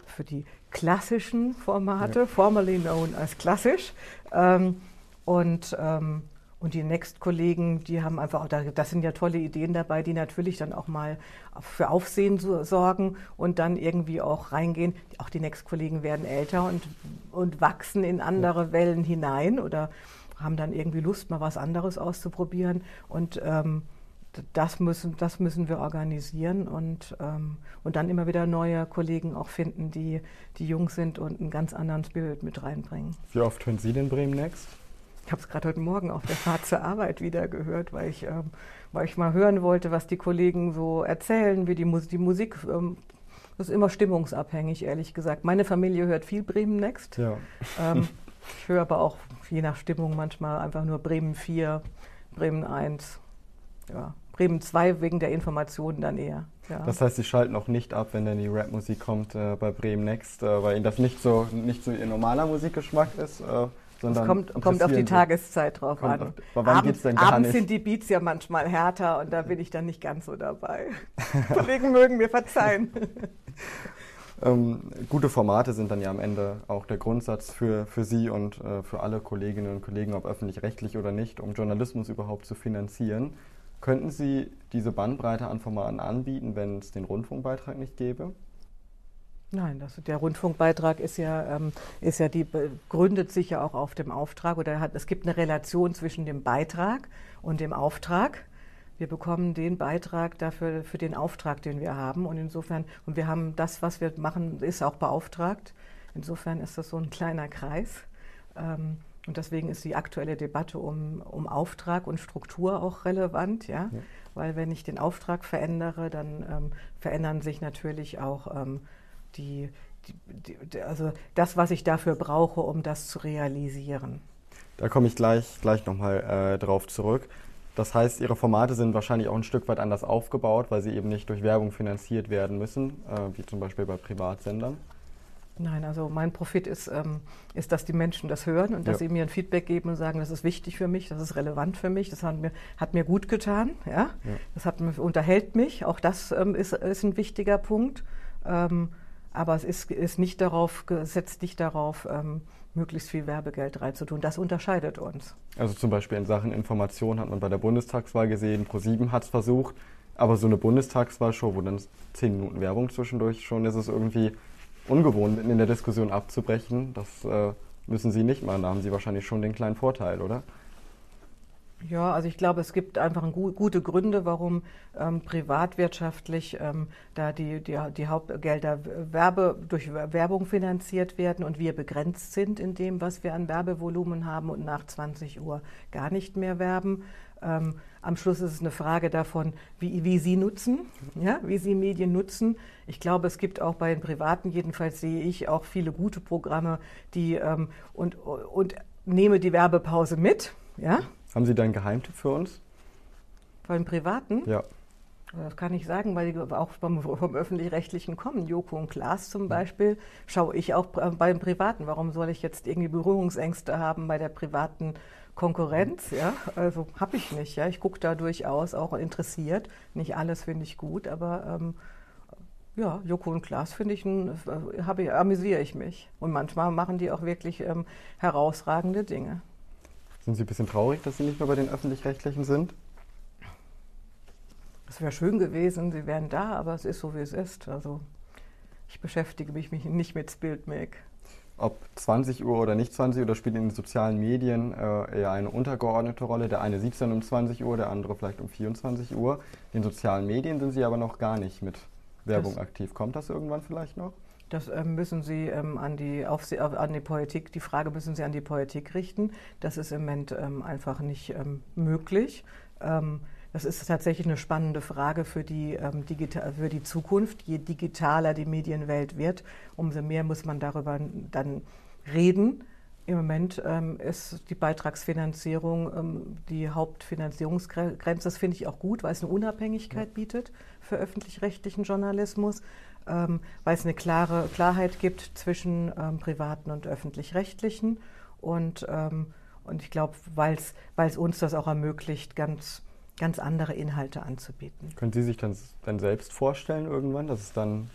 B: für die klassischen Formate, ja. formerly known als klassisch. Ähm, und ähm, und die Next-Kollegen, die haben einfach, das sind ja tolle Ideen dabei, die natürlich dann auch mal für Aufsehen sorgen und dann irgendwie auch reingehen. Auch die Next-Kollegen werden älter und, und wachsen in andere. Wellen hinein oder haben dann irgendwie Lust, mal was anderes auszuprobieren. Und ähm, das, müssen, das müssen wir organisieren und, ähm, und dann immer wieder neue Kollegen auch finden, die, die jung sind und einen ganz anderen Spirit mit reinbringen.
A: Wie oft hören Sie den Bremen Next?
B: Ich habe es gerade heute Morgen auf der Fahrt zur Arbeit wieder gehört, weil ich, ähm, weil ich mal hören wollte, was die Kollegen so erzählen, wie die, Mus die Musik. Ähm, das ist immer stimmungsabhängig, ehrlich gesagt. Meine Familie hört viel Bremen Next. Ja. Ähm, ich höre aber auch je nach Stimmung manchmal einfach nur Bremen 4, Bremen 1. Ja. Bremen 2 wegen der Informationen dann eher.
A: Ja. Das heißt, Sie schalten auch nicht ab, wenn dann die Rapmusik kommt äh, bei Bremen Next, äh, weil Ihnen das nicht so, nicht so Ihr normaler Musikgeschmack ist? Äh, sondern
B: es kommt, kommt auf die Tageszeit drauf an.
A: Auf, wann
B: Abend,
A: geht's denn
B: abends
A: nicht?
B: sind die Beats ja manchmal härter und da bin ich dann nicht ganz so dabei. Kollegen mögen mir verzeihen.
A: Ähm, gute Formate sind dann ja am Ende auch der Grundsatz für, für Sie und äh, für alle Kolleginnen und Kollegen, ob öffentlich-rechtlich oder nicht, um Journalismus überhaupt zu finanzieren. Könnten Sie diese Bandbreite an Formaten anbieten, wenn es den Rundfunkbeitrag nicht gäbe?
B: Nein, das, der Rundfunkbeitrag ist ja, ähm, ist ja die gründet sich ja auch auf dem Auftrag oder hat, es gibt eine Relation zwischen dem Beitrag und dem Auftrag. Wir bekommen den Beitrag dafür für den Auftrag, den wir haben und insofern und wir haben das, was wir machen, ist auch beauftragt. Insofern ist das so ein kleiner Kreis. Ähm, und deswegen ist die aktuelle Debatte um, um Auftrag und Struktur auch relevant, ja? ja. Weil wenn ich den Auftrag verändere, dann ähm, verändern sich natürlich auch ähm, die, die, die, also das, was ich dafür brauche, um das zu realisieren.
A: Da komme ich gleich, gleich nochmal äh, drauf zurück. Das heißt, Ihre Formate sind wahrscheinlich auch ein Stück weit anders aufgebaut, weil sie eben nicht durch Werbung finanziert werden müssen, äh, wie zum Beispiel bei Privatsendern.
B: Nein, also mein Profit ist, ähm, ist, dass die Menschen das hören und dass ja. sie mir ein Feedback geben und sagen, das ist wichtig für mich, das ist relevant für mich, das hat mir, hat mir gut getan, ja? ja. das hat, unterhält mich, auch das ähm, ist, ist ein wichtiger Punkt. Ähm, aber es ist, ist nicht darauf, setzt nicht darauf, ähm, möglichst viel Werbegeld reinzutun. Das unterscheidet uns.
A: Also zum Beispiel in Sachen Information hat man bei der Bundestagswahl gesehen, ProSieben hat es versucht, aber so eine Bundestagswahlshow, wo dann zehn Minuten Werbung zwischendurch schon ist, es irgendwie ungewohnt, in der Diskussion abzubrechen. Das äh, müssen Sie nicht machen. Da haben Sie wahrscheinlich schon den kleinen Vorteil, oder?
B: Ja, also ich glaube, es gibt einfach gu gute Gründe, warum ähm, privatwirtschaftlich ähm, da die, die, die Hauptgelder Werbe, durch Werbung finanziert werden und wir begrenzt sind in dem, was wir an Werbevolumen haben und nach 20 Uhr gar nicht mehr werben. Ähm, am Schluss ist es eine Frage davon, wie, wie Sie nutzen, ja, wie Sie Medien nutzen. Ich glaube, es gibt auch bei den Privaten, jedenfalls sehe ich auch viele gute Programme, die ähm, und, und nehme die Werbepause mit. Ja?
A: Haben Sie da einen Geheimtipp für uns?
B: Von Privaten?
A: Ja.
B: Das kann ich sagen, weil die auch vom, vom Öffentlich-Rechtlichen kommen. Joko und Klaas zum Beispiel schaue ich auch beim Privaten. Warum soll ich jetzt irgendwie Berührungsängste haben bei der privaten Konkurrenz? Ja? Also habe ich nicht. Ja? Ich gucke da durchaus auch interessiert. Nicht alles finde ich gut, aber ähm, ja, Joko und Klaas finde ich, ein, ich, amüsiere ich mich. Und manchmal machen die auch wirklich ähm, herausragende Dinge.
A: Sind Sie ein bisschen traurig, dass Sie nicht mehr bei den Öffentlich-Rechtlichen sind?
B: Es wäre schön gewesen, Sie wären da, aber es ist so, wie es ist. Also ich beschäftige mich nicht mit Spiltmake.
A: Ob 20 Uhr oder nicht 20 Uhr, das spielt in den sozialen Medien äh, eher eine untergeordnete Rolle. Der eine sieht es dann um 20 Uhr, der andere vielleicht um 24 Uhr. In den sozialen Medien sind Sie aber noch gar nicht mit Werbung das aktiv. Kommt das irgendwann vielleicht noch?
B: Das ähm, müssen Sie ähm, an, die Aufse an die Politik, die Frage müssen Sie an die Politik richten. Das ist im Moment ähm, einfach nicht möglich. Das ist tatsächlich eine spannende Frage für die, ähm, für die Zukunft. Je digitaler die Medienwelt wird, umso mehr muss man darüber dann reden. Im Moment ähm, ist die Beitragsfinanzierung ähm, die Hauptfinanzierungsgrenze. Das finde ich auch gut, weil es eine Unabhängigkeit ja. bietet für öffentlich-rechtlichen Journalismus ähm, weil es eine klare Klarheit gibt zwischen ähm, privaten und öffentlich-rechtlichen. Und, ähm, und ich glaube, weil es uns das auch ermöglicht, ganz, ganz andere Inhalte anzubieten.
A: Können Sie sich dann, dann selbst vorstellen irgendwann, dass es dann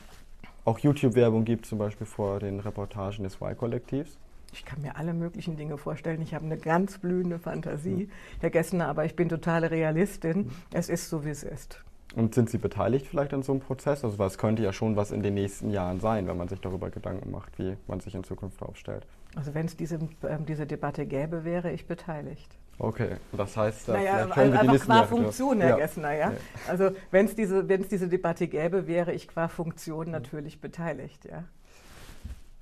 A: auch YouTube-Werbung gibt, zum Beispiel vor den Reportagen des Y-Kollektivs?
B: Ich kann mir alle möglichen Dinge vorstellen. Ich habe eine ganz blühende Fantasie, Herr Gessner, aber ich bin totale Realistin. Es ist so, wie es ist.
A: Und sind Sie beteiligt vielleicht an so einem Prozess? Also es könnte ja schon was in den nächsten Jahren sein, wenn man sich darüber Gedanken macht, wie man sich in Zukunft aufstellt.
B: Also wenn es diese, äh, diese Debatte gäbe, wäre ich beteiligt.
A: Okay, das heißt,
B: naja, können wir einfach qua Funktion, Herr ja. Gessner. Ja? ja. Also wenn es diese, diese Debatte gäbe, wäre ich qua Funktion natürlich beteiligt. Ja?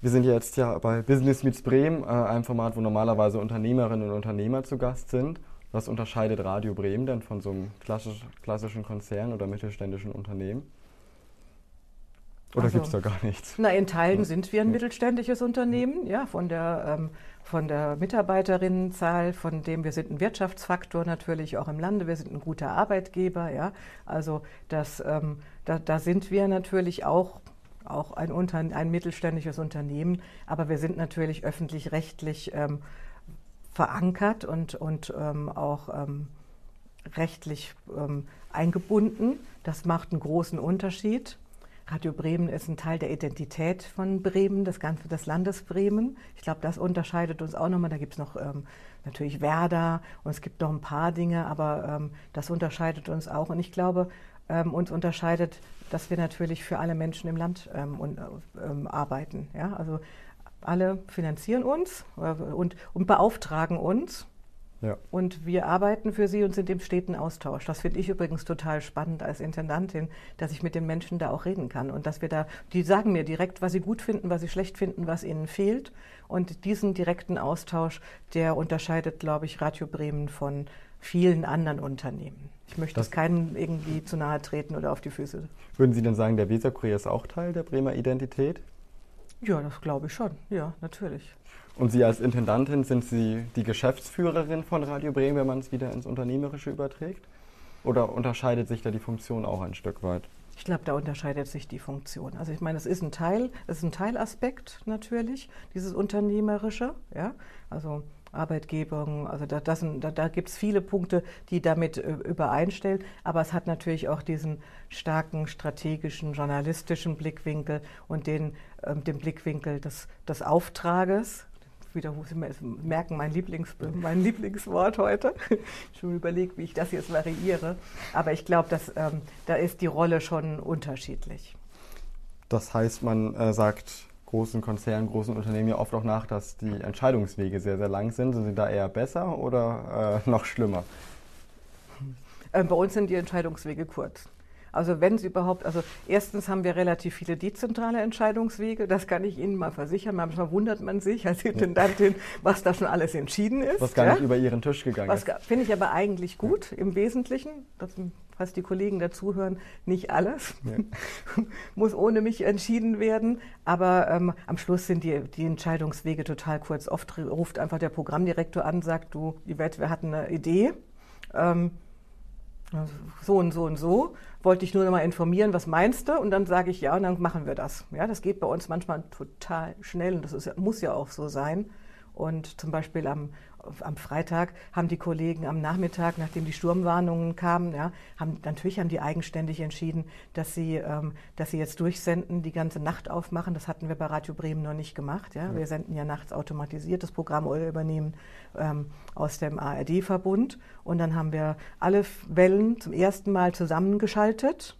A: Wir sind jetzt ja bei Business Meets Bremen, äh, einem Format, wo normalerweise Unternehmerinnen und Unternehmer zu Gast sind. Was unterscheidet Radio Bremen denn von so einem klassisch, klassischen Konzern oder mittelständischen Unternehmen? Oder also, gibt es da gar nichts?
B: Na, in Teilen ja. sind wir ein mittelständisches Unternehmen, ja, von der, ähm, von der Mitarbeiterinnenzahl, von dem wir sind ein Wirtschaftsfaktor natürlich auch im Lande, wir sind ein guter Arbeitgeber, ja. Also das, ähm, da, da sind wir natürlich auch auch ein, Unter ein mittelständisches Unternehmen, aber wir sind natürlich öffentlich-rechtlich ähm, verankert und, und ähm, auch ähm, rechtlich ähm, eingebunden. Das macht einen großen Unterschied. Radio Bremen ist ein Teil der Identität von Bremen, das Ganze des Landes Bremen. Ich glaube, das unterscheidet uns auch nochmal. Da gibt es noch ähm, natürlich Werder und es gibt noch ein paar Dinge, aber ähm, das unterscheidet uns auch. Und ich glaube, ähm, uns unterscheidet, dass wir natürlich für alle Menschen im Land ähm, und, ähm, arbeiten. Ja? Also alle finanzieren uns äh, und, und beauftragen uns ja. Und wir arbeiten für sie und sind im steten Austausch. Das finde ich übrigens total spannend als Intendantin, dass ich mit den Menschen da auch reden kann und dass wir da, die sagen mir direkt, was sie gut finden, was sie schlecht finden, was ihnen fehlt. Und diesen direkten Austausch, der unterscheidet, glaube ich, Radio Bremen von vielen anderen Unternehmen. Ich möchte das keinen irgendwie zu nahe treten oder auf die Füße.
A: Würden Sie denn sagen, der Weserkurier ist auch Teil der Bremer Identität?
B: Ja, das glaube ich schon. Ja, natürlich.
A: Und Sie als Intendantin, sind Sie die Geschäftsführerin von Radio Bremen, wenn man es wieder ins Unternehmerische überträgt? Oder unterscheidet sich da die Funktion auch ein Stück weit?
B: Ich glaube, da unterscheidet sich die Funktion. Also ich meine, es ist ein Teil, es ist ein Teilaspekt natürlich, dieses Unternehmerische, ja. Also Arbeitgebung, also da, da, da gibt es viele Punkte, die damit äh, übereinstellen, aber es hat natürlich auch diesen starken strategischen, journalistischen Blickwinkel und den, ähm, den Blickwinkel des, des Auftrages, wieder merken, mein, Lieblings, mein Lieblingswort heute. schon überlegt, wie ich das jetzt variiere. Aber ich glaube, ähm, da ist die Rolle schon unterschiedlich.
A: Das heißt, man äh, sagt großen Konzernen, großen Unternehmen ja oft auch nach, dass die Entscheidungswege sehr, sehr lang sind. Sind sie da eher besser oder äh, noch schlimmer?
B: Äh, bei uns sind die Entscheidungswege kurz. Also wenn es überhaupt, also erstens haben wir relativ viele dezentrale Entscheidungswege, das kann ich Ihnen mal versichern. Manchmal wundert man sich als Intendantin, was da schon alles entschieden ist.
A: Was gar ja? nicht über Ihren Tisch gegangen was, ist.
B: Finde ich aber eigentlich gut im Wesentlichen. Das, falls die Kollegen dazuhören, nicht alles. Ja. Muss ohne mich entschieden werden. Aber ähm, am Schluss sind die, die Entscheidungswege total kurz. Oft ruft einfach der Programmdirektor an, sagt, du, Welt, wir hatten eine Idee. Ähm, so und so und so. Wollte ich nur noch mal informieren, was meinst du? Und dann sage ich ja und dann machen wir das. Ja, das geht bei uns manchmal total schnell und das ist, muss ja auch so sein. Und zum Beispiel am am Freitag haben die Kollegen am Nachmittag, nachdem die Sturmwarnungen kamen, ja, haben natürlich haben die eigenständig entschieden, dass sie, ähm, dass sie jetzt durchsenden, die ganze Nacht aufmachen. Das hatten wir bei Radio Bremen noch nicht gemacht. Ja. Wir senden ja nachts automatisiert das Programm oder übernehmen ähm, aus dem ARD-Verbund. Und dann haben wir alle Wellen zum ersten Mal zusammengeschaltet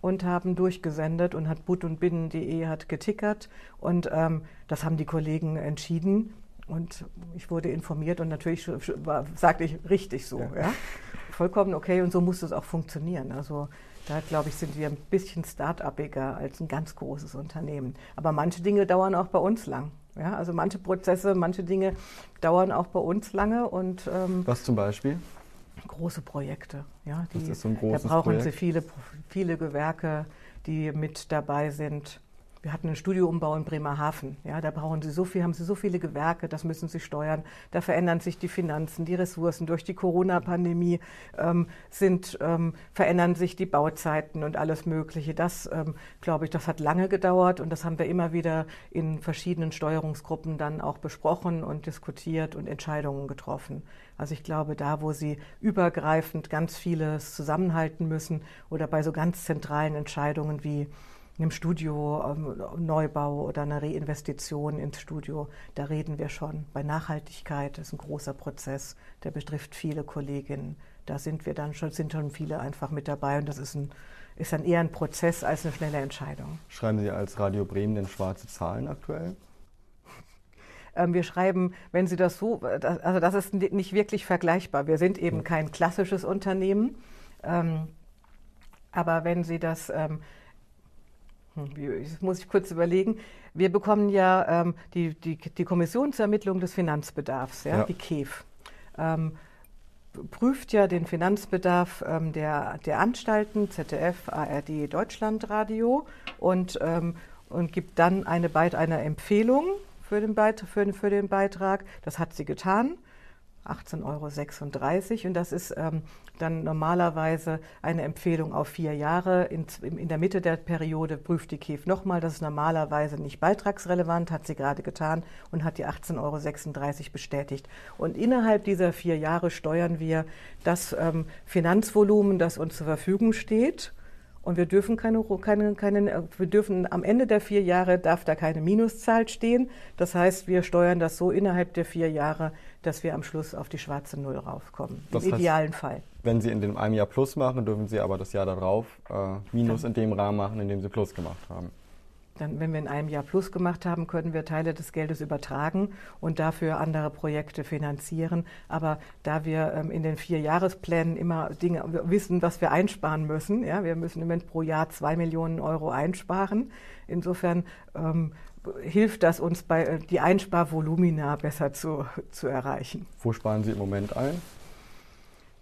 B: und haben durchgesendet und hat but und binnen.de hat getickert und ähm, das haben die Kollegen entschieden und ich wurde informiert und natürlich war, sagte ich richtig so. Ja. ja. Vollkommen okay und so muss es auch funktionieren. Also da glaube ich, sind wir ein bisschen start-upiger als ein ganz großes Unternehmen. Aber manche Dinge dauern auch bei uns lang. Ja, also manche Prozesse, manche Dinge dauern auch bei uns lange. Und,
A: ähm, Was zum Beispiel?
B: Große Projekte. Ja,
A: die, das ist so ein großes
B: da brauchen
A: Projekt.
B: Sie viele, viele Gewerke, die mit dabei sind. Wir hatten einen Studioumbau in Bremerhaven. Ja, da brauchen sie so viel, haben sie so viele Gewerke, das müssen sie steuern. Da verändern sich die Finanzen, die Ressourcen. Durch die Corona-Pandemie ähm, ähm, verändern sich die Bauzeiten und alles Mögliche. Das, ähm, glaube ich, das hat lange gedauert und das haben wir immer wieder in verschiedenen Steuerungsgruppen dann auch besprochen und diskutiert und Entscheidungen getroffen. Also ich glaube, da, wo sie übergreifend ganz vieles zusammenhalten müssen oder bei so ganz zentralen Entscheidungen wie einem Studio, ähm, Neubau oder einer Reinvestition ins Studio, da reden wir schon. Bei Nachhaltigkeit ist ein großer Prozess, der betrifft viele Kolleginnen. Da sind wir dann schon, sind schon viele einfach mit dabei und das ist, ein, ist dann eher ein Prozess als eine schnelle Entscheidung.
A: Schreiben Sie als Radio Bremen denn schwarze Zahlen aktuell?
B: Ähm, wir schreiben, wenn Sie das so, also das ist nicht wirklich vergleichbar. Wir sind eben kein klassisches Unternehmen. Ähm, aber wenn Sie das hm, das muss ich kurz überlegen. Wir bekommen ja ähm, die, die, die Kommission zur Ermittlung des Finanzbedarfs, ja, ja. die KEF. Ähm, prüft ja den Finanzbedarf ähm, der, der Anstalten, ZDF, ARD, Deutschlandradio und, ähm, und gibt dann eine, eine Empfehlung für den, Beitrag, für, für den Beitrag. Das hat sie getan 18,36 Euro. Und das ist ähm, dann normalerweise eine Empfehlung auf vier Jahre. In, in der Mitte der Periode prüft die KEF nochmal. Das ist normalerweise nicht beitragsrelevant, hat sie gerade getan und hat die 18,36 Euro bestätigt. Und innerhalb dieser vier Jahre steuern wir das ähm, Finanzvolumen, das uns zur Verfügung steht und wir dürfen keine, keine, keine, wir dürfen am Ende der vier Jahre darf da keine Minuszahl stehen. Das heißt, wir steuern das so innerhalb der vier Jahre, dass wir am Schluss auf die schwarze Null raufkommen.
A: Das
B: Im
A: heißt,
B: idealen Fall.
A: Wenn Sie in dem einem Jahr Plus machen, dürfen Sie aber das Jahr darauf äh, Minus in dem Rahmen machen, in dem Sie Plus gemacht haben.
B: Dann, wenn wir in einem Jahr Plus gemacht haben, können wir Teile des Geldes übertragen und dafür andere Projekte finanzieren. Aber da wir ähm, in den vier Jahresplänen immer Dinge wissen, was wir einsparen müssen, ja, wir müssen im Moment pro Jahr zwei Millionen Euro einsparen. Insofern ähm, hilft das uns bei äh, die Einsparvolumina besser zu, zu erreichen.
A: Wo sparen Sie im Moment ein?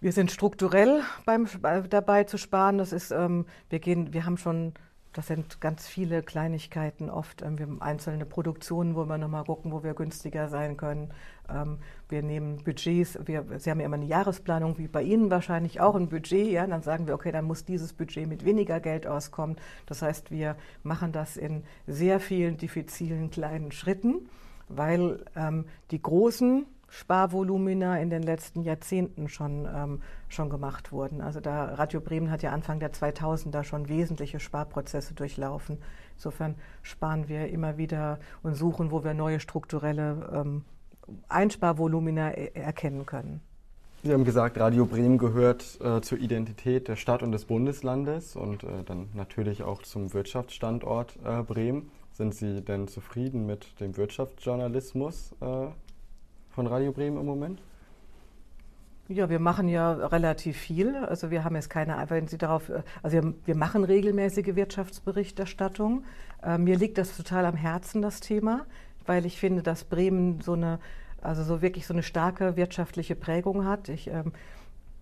B: Wir sind strukturell beim, dabei zu sparen. Das ist, ähm, wir gehen, wir haben schon das sind ganz viele Kleinigkeiten, oft ähm, einzelne Produktionen, wo wir nochmal gucken, wo wir günstiger sein können. Ähm, wir nehmen Budgets, wir, Sie haben ja immer eine Jahresplanung, wie bei Ihnen wahrscheinlich auch ein Budget, ja, dann sagen wir, okay, dann muss dieses Budget mit weniger Geld auskommen. Das heißt, wir machen das in sehr vielen diffizilen kleinen Schritten, weil ähm, die großen Sparvolumina in den letzten Jahrzehnten schon, ähm, schon gemacht wurden. Also da Radio Bremen hat ja Anfang der 2000er schon wesentliche Sparprozesse durchlaufen. Insofern sparen wir immer wieder und suchen, wo wir neue strukturelle ähm, Einsparvolumina er erkennen können.
A: Sie haben gesagt, Radio Bremen gehört äh, zur Identität der Stadt und des Bundeslandes und äh, dann natürlich auch zum Wirtschaftsstandort äh, Bremen. Sind Sie denn zufrieden mit dem Wirtschaftsjournalismus äh, von Radio Bremen im Moment?
B: Ja, wir machen ja relativ viel. Also wir haben jetzt keine, wenn Sie darauf, also wir, wir machen regelmäßige Wirtschaftsberichterstattung. Äh, mir liegt das total am Herzen, das Thema, weil ich finde, dass Bremen so eine, also so wirklich so eine starke wirtschaftliche Prägung hat. Ich ähm,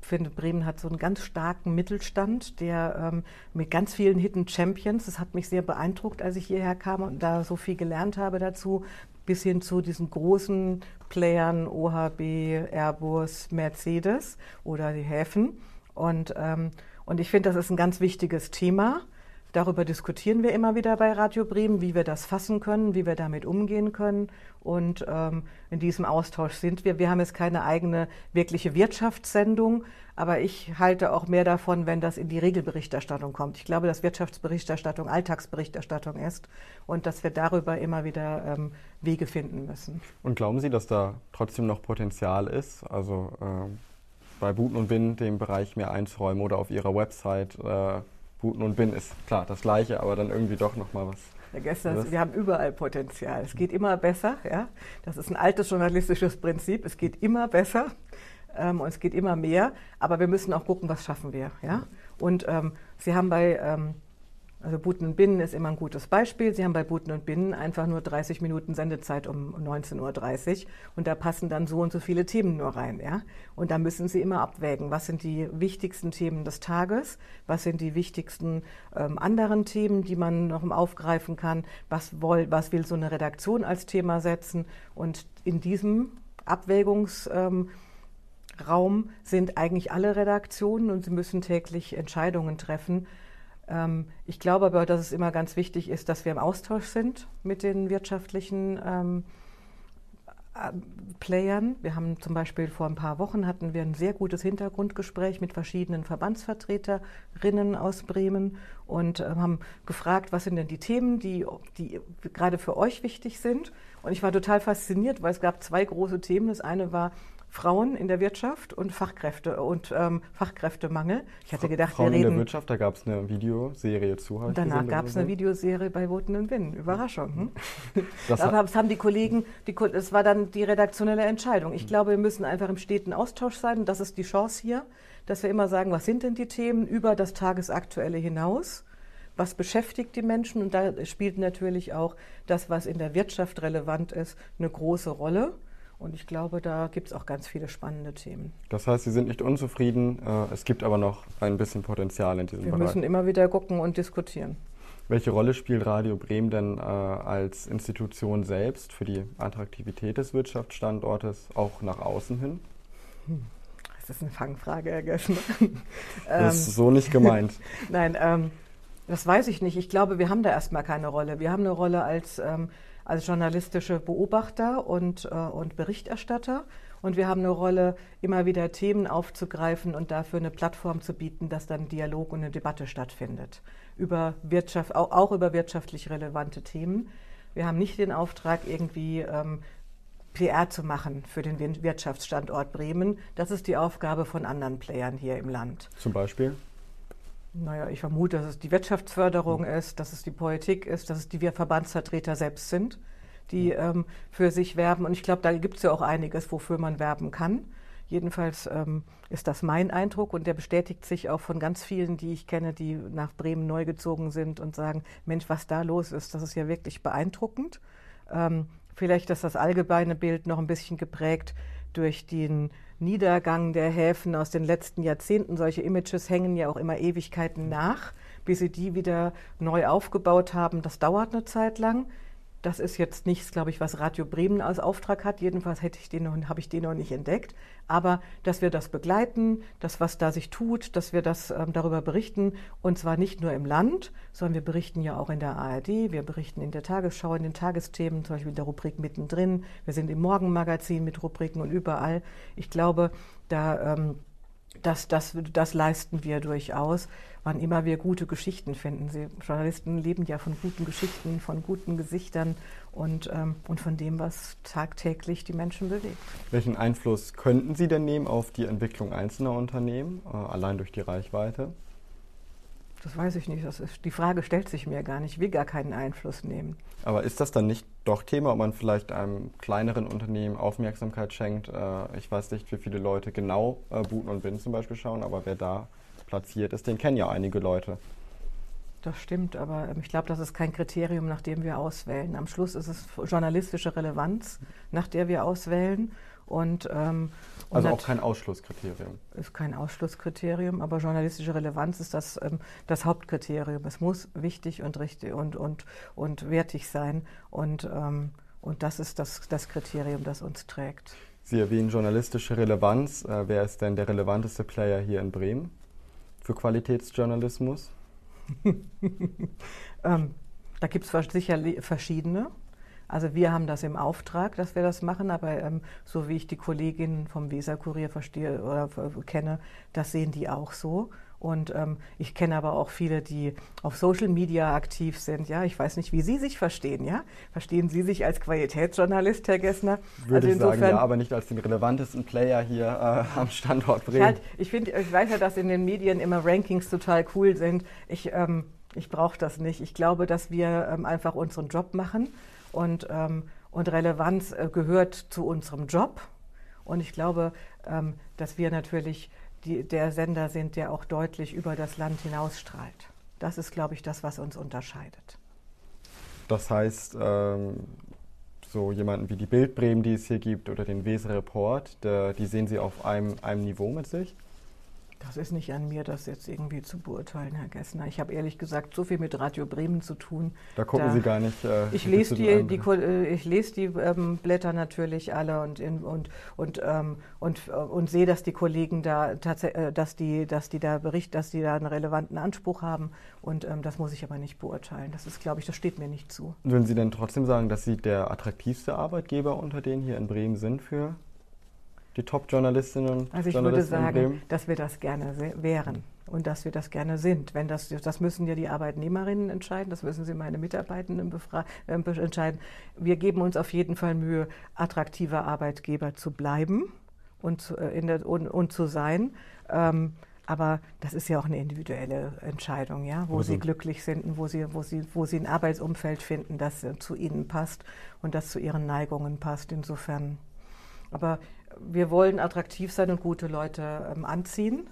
B: finde, Bremen hat so einen ganz starken Mittelstand, der ähm, mit ganz vielen Hidden Champions, das hat mich sehr beeindruckt, als ich hierher kam und da so viel gelernt habe dazu, bis hin zu diesen großen Playern OHB, Airbus, Mercedes oder die Häfen. Und, ähm, und ich finde, das ist ein ganz wichtiges Thema. Darüber diskutieren wir immer wieder bei Radio Bremen, wie wir das fassen können, wie wir damit umgehen können. Und ähm, in diesem Austausch sind wir. Wir haben jetzt keine eigene wirkliche Wirtschaftssendung, aber ich halte auch mehr davon, wenn das in die Regelberichterstattung kommt. Ich glaube, dass Wirtschaftsberichterstattung Alltagsberichterstattung ist und dass wir darüber immer wieder ähm, Wege finden müssen.
A: Und glauben Sie, dass da trotzdem noch Potenzial ist? Also äh, bei Buten und Bin den Bereich mehr einzuräumen oder auf Ihrer Website äh, Buten und Bin ist klar das Gleiche, aber dann irgendwie doch nochmal was.
B: Ja, gestern, wir haben überall Potenzial. Es geht immer besser. Ja? Das ist ein altes journalistisches Prinzip. Es geht immer besser ähm, und es geht immer mehr. Aber wir müssen auch gucken, was schaffen wir. Ja? Und ähm, Sie haben bei ähm, also Buten und Binnen ist immer ein gutes Beispiel. Sie haben bei Buten und Binnen einfach nur 30 Minuten Sendezeit um 19.30 Uhr und da passen dann so und so viele Themen nur rein. Ja? Und da müssen Sie immer abwägen, was sind die wichtigsten Themen des Tages, was sind die wichtigsten ähm, anderen Themen, die man noch aufgreifen kann, was, woll, was will so eine Redaktion als Thema setzen. Und in diesem Abwägungsraum ähm, sind eigentlich alle Redaktionen und sie müssen täglich Entscheidungen treffen ich glaube aber, dass es immer ganz wichtig ist, dass wir im Austausch sind mit den wirtschaftlichen ähm, äh, Playern. Wir haben zum Beispiel vor ein paar Wochen hatten wir ein sehr gutes Hintergrundgespräch mit verschiedenen Verbandsvertreterinnen aus Bremen und äh, haben gefragt, was sind denn die Themen, die, die gerade für euch wichtig sind. Und ich war total fasziniert, weil es gab zwei große Themen. Das eine war Frauen in der Wirtschaft und Fachkräfte und ähm, Fachkräftemangel. Ich hatte gedacht,
A: Frauen
B: wir reden.
A: in der Wirtschaft, da gab es eine Videoserie zu.
B: Und danach gab es eine Videoserie bei Woten und Winnen. Überraschung. Hm? Das, Aber das haben die Kollegen, die, es war dann die redaktionelle Entscheidung. Ich glaube, wir müssen einfach im steten Austausch sein und das ist die Chance hier, dass wir immer sagen, was sind denn die Themen über das Tagesaktuelle hinaus? was beschäftigt die Menschen und da spielt natürlich auch das, was in der Wirtschaft relevant ist, eine große Rolle. Und ich glaube, da gibt es auch ganz viele spannende Themen.
A: Das heißt, Sie sind nicht unzufrieden, äh, es gibt aber noch ein bisschen Potenzial in diesem
B: Wir
A: Bereich.
B: Wir müssen immer wieder gucken und diskutieren.
A: Welche Rolle spielt Radio Bremen denn äh, als Institution selbst für die Attraktivität des Wirtschaftsstandortes auch nach außen hin?
B: Hm. Das ist eine Fangfrage, Herr Gössner.
A: Das ist so nicht gemeint.
B: Nein, ähm, das weiß ich nicht. Ich glaube, wir haben da erstmal keine Rolle. Wir haben eine Rolle als, ähm, als journalistische Beobachter und, äh, und Berichterstatter. Und wir haben eine Rolle, immer wieder Themen aufzugreifen und dafür eine Plattform zu bieten, dass dann Dialog und eine Debatte stattfindet. Über Wirtschaft, auch, auch über wirtschaftlich relevante Themen. Wir haben nicht den Auftrag, irgendwie ähm, PR zu machen für den Wirtschaftsstandort Bremen. Das ist die Aufgabe von anderen Playern hier im Land.
A: Zum Beispiel?
B: Naja, ich vermute, dass es die Wirtschaftsförderung ist, dass es die Politik ist, dass es die Verbandsvertreter selbst sind, die ähm, für sich werben. Und ich glaube, da gibt es ja auch einiges, wofür man werben kann. Jedenfalls ähm, ist das mein Eindruck und der bestätigt sich auch von ganz vielen, die ich kenne, die nach Bremen neu gezogen sind und sagen, Mensch, was da los ist, das ist ja wirklich beeindruckend. Ähm, vielleicht ist das allgemeine Bild noch ein bisschen geprägt durch den Niedergang der Häfen aus den letzten Jahrzehnten. Solche Images hängen ja auch immer Ewigkeiten nach, bis sie die wieder neu aufgebaut haben. Das dauert eine Zeit lang. Das ist jetzt nichts, glaube ich, was Radio Bremen als Auftrag hat. Jedenfalls hätte ich den noch, habe ich den noch nicht entdeckt. Aber dass wir das begleiten, das, was da sich tut, dass wir das ähm, darüber berichten. Und zwar nicht nur im Land, sondern wir berichten ja auch in der ARD, wir berichten in der Tagesschau, in den Tagesthemen, zum Beispiel in der Rubrik mittendrin. Wir sind im Morgenmagazin mit Rubriken und überall. Ich glaube, da. Ähm, das, das, das leisten wir durchaus, wann immer wir gute Geschichten finden. Sie, Journalisten leben ja von guten Geschichten, von guten Gesichtern und, ähm, und von dem, was tagtäglich die Menschen bewegt.
A: Welchen Einfluss könnten Sie denn nehmen auf die Entwicklung einzelner Unternehmen, äh, allein durch die Reichweite?
B: Das weiß ich nicht. Das ist, die Frage stellt sich mir gar nicht. Ich will gar keinen Einfluss nehmen.
A: Aber ist das dann nicht doch Thema, ob man vielleicht einem kleineren Unternehmen Aufmerksamkeit schenkt? Äh, ich weiß nicht, wie viele Leute genau äh, Buten und Bin zum Beispiel schauen, aber wer da platziert ist, den kennen ja einige Leute.
B: Das stimmt, aber ähm, ich glaube, das ist kein Kriterium, nach dem wir auswählen. Am Schluss ist es journalistische Relevanz, nach der wir auswählen. Und, ähm,
A: und also auch kein Ausschlusskriterium.
B: Ist kein Ausschlusskriterium, aber journalistische Relevanz ist das, ähm, das Hauptkriterium. Es muss wichtig und richtig und, und, und wertig sein. Und, ähm, und das ist das, das Kriterium, das uns trägt.
A: Sie erwähnen journalistische Relevanz. Äh, wer ist denn der relevanteste Player hier in Bremen für Qualitätsjournalismus?
B: ähm, da gibt es sicher verschiedene. Also wir haben das im Auftrag, dass wir das machen, aber ähm, so wie ich die Kolleginnen vom Weserkurier verstehe oder kenne, das sehen die auch so. Und ähm, ich kenne aber auch viele, die auf Social Media aktiv sind. Ja, ich weiß nicht, wie Sie sich verstehen. Ja, verstehen Sie sich als Qualitätsjournalist, Herr Gessner?
A: Würde also ich sagen, ja, aber nicht als den relevantesten Player hier äh, am Standort Bremen.
B: Ich, halt, ich, find, ich weiß ja, dass in den Medien immer Rankings total cool sind. Ich, ähm, ich brauche das nicht. Ich glaube, dass wir ähm, einfach unseren Job machen und, ähm, und Relevanz äh, gehört zu unserem Job. Und ich glaube, ähm, dass wir natürlich die, der Sender sind, der auch deutlich über das Land hinausstrahlt. Das ist, glaube ich, das, was uns unterscheidet.
A: Das heißt, ähm, so jemanden wie die Bild Bremen, die es hier gibt, oder den Weser Report, der, die sehen Sie auf einem, einem Niveau mit sich?
B: Das ist nicht an mir, das jetzt irgendwie zu beurteilen, Herr Gessner. Ich habe ehrlich gesagt so viel mit Radio Bremen zu tun.
A: Da gucken da, Sie gar nicht.
B: Äh, ich, lese die, die, äh, ich lese die ähm, Blätter natürlich alle und, in, und, und, ähm, und, äh, und sehe, dass die Kollegen da tatsächlich, äh, dass die, dass die da berichten, dass die da einen relevanten Anspruch haben. Und ähm, das muss ich aber nicht beurteilen. Das ist, glaube ich, das steht mir nicht zu.
A: Würden Sie denn trotzdem sagen, dass Sie der attraktivste Arbeitgeber unter denen hier in Bremen sind für die Top-Journalistinnen und
B: Also ich würde sagen, dass wir das gerne wären und dass wir das gerne sind. Wenn das, das müssen ja die Arbeitnehmerinnen entscheiden, das müssen sie meine Mitarbeitenden äh, entscheiden. Wir geben uns auf jeden Fall Mühe, attraktiver Arbeitgeber zu bleiben und, äh, der, und, und zu sein. Ähm, aber das ist ja auch eine individuelle Entscheidung, ja, wo also. sie glücklich sind und wo sie, wo, sie, wo sie ein Arbeitsumfeld finden, das zu ihnen passt und das zu ihren Neigungen passt. Insofern. Aber wir wollen attraktiv sein und gute Leute ähm, anziehen.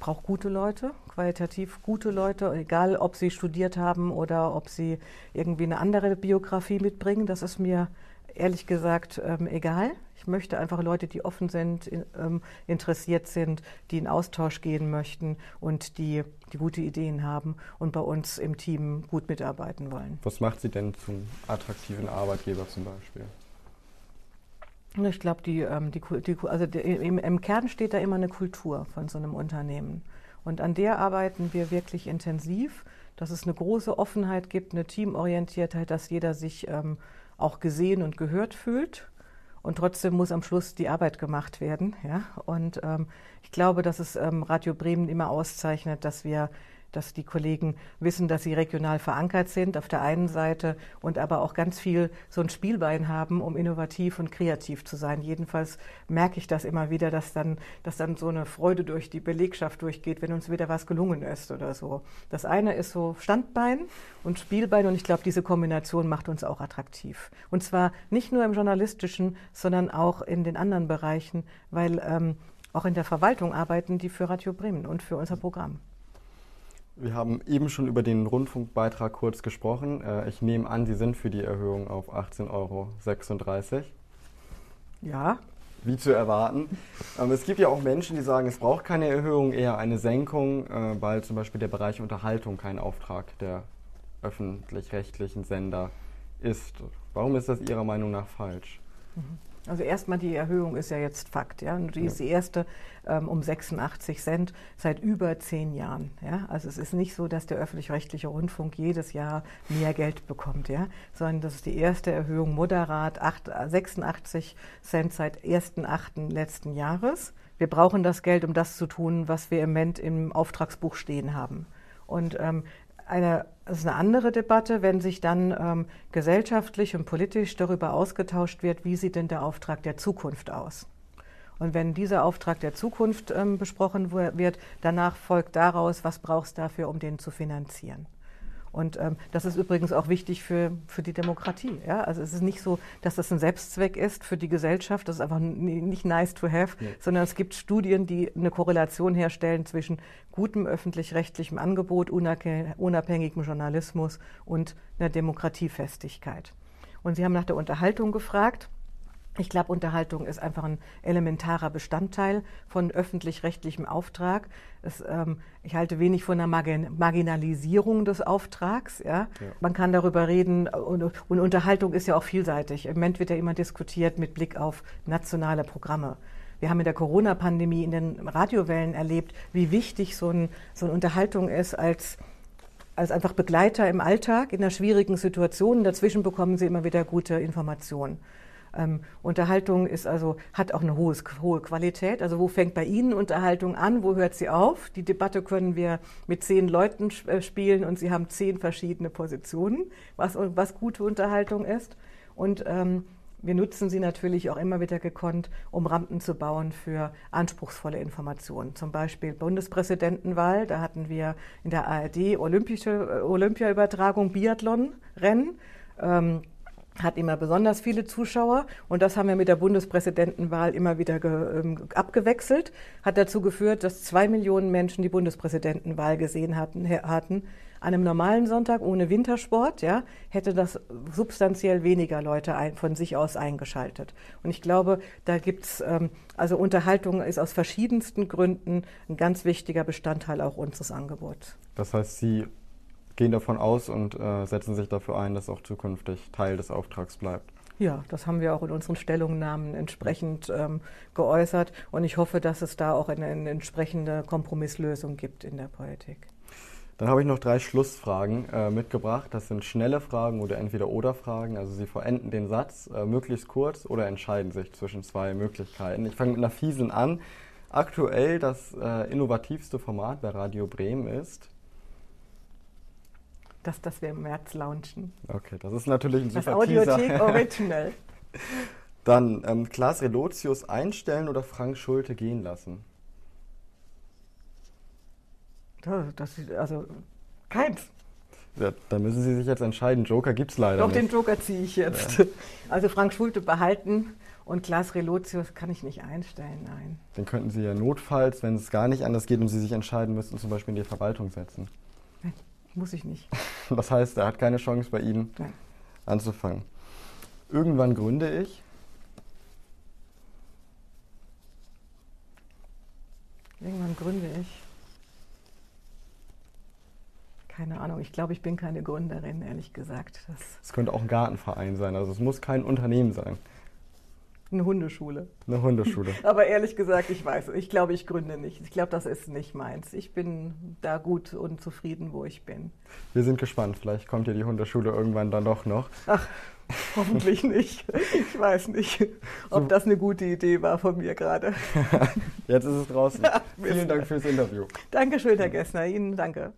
B: Braucht gute Leute, qualitativ gute Leute, egal ob sie studiert haben oder ob sie irgendwie eine andere Biografie mitbringen. Das ist mir ehrlich gesagt ähm, egal. Ich möchte einfach Leute, die offen sind, in, ähm, interessiert sind, die in Austausch gehen möchten und die, die gute Ideen haben und bei uns im Team gut mitarbeiten wollen.
A: Was macht Sie denn zum attraktiven Arbeitgeber zum Beispiel?
B: Ich glaube, die, ähm, die, die, also die, im, im Kern steht da immer eine Kultur von so einem Unternehmen. Und an der arbeiten wir wirklich intensiv, dass es eine große Offenheit gibt, eine Teamorientiertheit, dass jeder sich ähm, auch gesehen und gehört fühlt. Und trotzdem muss am Schluss die Arbeit gemacht werden. Ja? Und ähm, ich glaube, dass es ähm, Radio Bremen immer auszeichnet, dass wir dass die Kollegen wissen, dass sie regional verankert sind auf der einen Seite und aber auch ganz viel so ein Spielbein haben, um innovativ und kreativ zu sein. Jedenfalls merke ich das immer wieder, dass dann, dass dann so eine Freude durch die Belegschaft durchgeht, wenn uns wieder was gelungen ist oder so. Das eine ist so Standbein und Spielbein und ich glaube, diese Kombination macht uns auch attraktiv. Und zwar nicht nur im journalistischen, sondern auch in den anderen Bereichen, weil ähm, auch in der Verwaltung arbeiten die für Radio Bremen und für unser Programm.
A: Wir haben eben schon über den Rundfunkbeitrag kurz gesprochen. Äh, ich nehme an, Sie sind für die Erhöhung auf 18,36 Euro.
B: Ja.
A: Wie zu erwarten. Ähm, es gibt ja auch Menschen, die sagen, es braucht keine Erhöhung, eher eine Senkung, äh, weil zum Beispiel der Bereich Unterhaltung kein Auftrag der öffentlich-rechtlichen Sender ist. Warum ist das Ihrer Meinung nach falsch?
B: Mhm. Also erstmal die Erhöhung ist ja jetzt Fakt, ja. Und die ist die erste ähm, um 86 Cent seit über zehn Jahren. Ja? Also es ist nicht so, dass der öffentlich-rechtliche Rundfunk jedes Jahr mehr Geld bekommt, ja, sondern das ist die erste Erhöhung moderat 8, 86 Cent seit 1.8. letzten Jahres. Wir brauchen das Geld, um das zu tun, was wir im Moment im Auftragsbuch stehen haben. Und ähm, eine, das ist eine andere Debatte, wenn sich dann ähm, gesellschaftlich und politisch darüber ausgetauscht wird, wie sieht denn der Auftrag der Zukunft aus. Und wenn dieser Auftrag der Zukunft ähm, besprochen wird, danach folgt daraus, was brauchst du dafür, um den zu finanzieren. Und ähm, das ist übrigens auch wichtig für, für die Demokratie. Ja? Also es ist nicht so, dass das ein Selbstzweck ist für die Gesellschaft, das ist einfach nicht nice to have, nee. sondern es gibt Studien, die eine Korrelation herstellen zwischen gutem öffentlich-rechtlichem Angebot, unabhängigem Journalismus und einer Demokratiefestigkeit. Und Sie haben nach der Unterhaltung gefragt. Ich glaube, Unterhaltung ist einfach ein elementarer Bestandteil von öffentlich-rechtlichem Auftrag. Es, ähm, ich halte wenig von einer Margin Marginalisierung des Auftrags. Ja? ja? Man kann darüber reden und, und, Unterhaltung ist ja auch vielseitig. Im Moment wird ja immer diskutiert mit Blick auf nationale Programme. Wir haben in der Corona-Pandemie in den Radiowellen erlebt, wie wichtig so, ein, so eine Unterhaltung ist als als einfach Begleiter im Alltag in einer schwierigen Situation. Dazwischen bekommen sie immer wieder gute Informationen. Ähm, Unterhaltung ist also, hat auch eine hohe, hohe Qualität. Also wo fängt bei Ihnen Unterhaltung an, wo hört sie auf? Die Debatte können wir mit zehn Leuten äh, spielen und Sie haben zehn verschiedene Positionen, was, was gute Unterhaltung ist. Und ähm, wir nutzen sie natürlich auch immer wieder gekonnt, um Rampen zu bauen für anspruchsvolle Informationen. Zum Beispiel Bundespräsidentenwahl, da hatten wir in der ARD olympische äh, Olympiaübertragung Biathlon-Rennen. Ähm, hat immer besonders viele Zuschauer und das haben wir mit der Bundespräsidentenwahl immer wieder ähm, abgewechselt. Hat dazu geführt, dass zwei Millionen Menschen die Bundespräsidentenwahl gesehen hatten. hatten. An einem normalen Sonntag ohne Wintersport ja, hätte das substanziell weniger Leute ein, von sich aus eingeschaltet. Und ich glaube, da gibt's ähm, also Unterhaltung ist aus verschiedensten Gründen ein ganz wichtiger Bestandteil auch unseres Angebots.
A: Das heißt, Sie gehen davon aus und äh, setzen sich dafür ein, dass auch zukünftig Teil des Auftrags bleibt.
B: Ja, das haben wir auch in unseren Stellungnahmen entsprechend ähm, geäußert und ich hoffe, dass es da auch eine, eine entsprechende Kompromisslösung gibt in der Politik.
A: Dann habe ich noch drei Schlussfragen äh, mitgebracht. Das sind schnelle Fragen oder Entweder-Oder-Fragen. Also Sie verenden den Satz äh, möglichst kurz oder entscheiden sich zwischen zwei Möglichkeiten. Ich fange mit einer fiesen an. Aktuell das äh, innovativste Format bei Radio Bremen ist
B: dass das wir im März launchen.
A: Okay, das ist natürlich ein super
B: Das Audiothek Teaser. Original.
A: Dann ähm, Klaas Relotius einstellen oder Frank Schulte gehen lassen?
B: Das, also keins.
A: Ja, da müssen Sie sich jetzt entscheiden. Joker gibt es leider
B: Doch,
A: nicht.
B: den Joker ziehe ich jetzt. Ja. Also Frank Schulte behalten und Klaas Relotius kann ich nicht einstellen, nein.
A: Den könnten Sie ja notfalls, wenn es gar nicht anders geht und Sie sich entscheiden müssten, zum Beispiel in die Verwaltung setzen.
B: Muss ich nicht.
A: Das heißt, er hat keine Chance bei Ihnen Nein. anzufangen. Irgendwann gründe ich.
B: Irgendwann gründe ich. Keine Ahnung, ich glaube, ich bin keine Gründerin, ehrlich gesagt.
A: Es könnte auch ein Gartenverein sein, also es muss kein Unternehmen sein.
B: Eine Hundeschule.
A: Eine Hundeschule.
B: Aber ehrlich gesagt, ich weiß, ich glaube, ich gründe nicht. Ich glaube, das ist nicht meins. Ich bin da gut und zufrieden, wo ich bin.
A: Wir sind gespannt. Vielleicht kommt ja die Hundeschule irgendwann dann doch noch.
B: Ach, hoffentlich nicht. Ich weiß nicht, ob das eine gute Idee war von mir gerade.
A: Jetzt ist es draußen. Vielen Dank fürs Interview.
B: Dankeschön, Herr Gessner. Ihnen danke.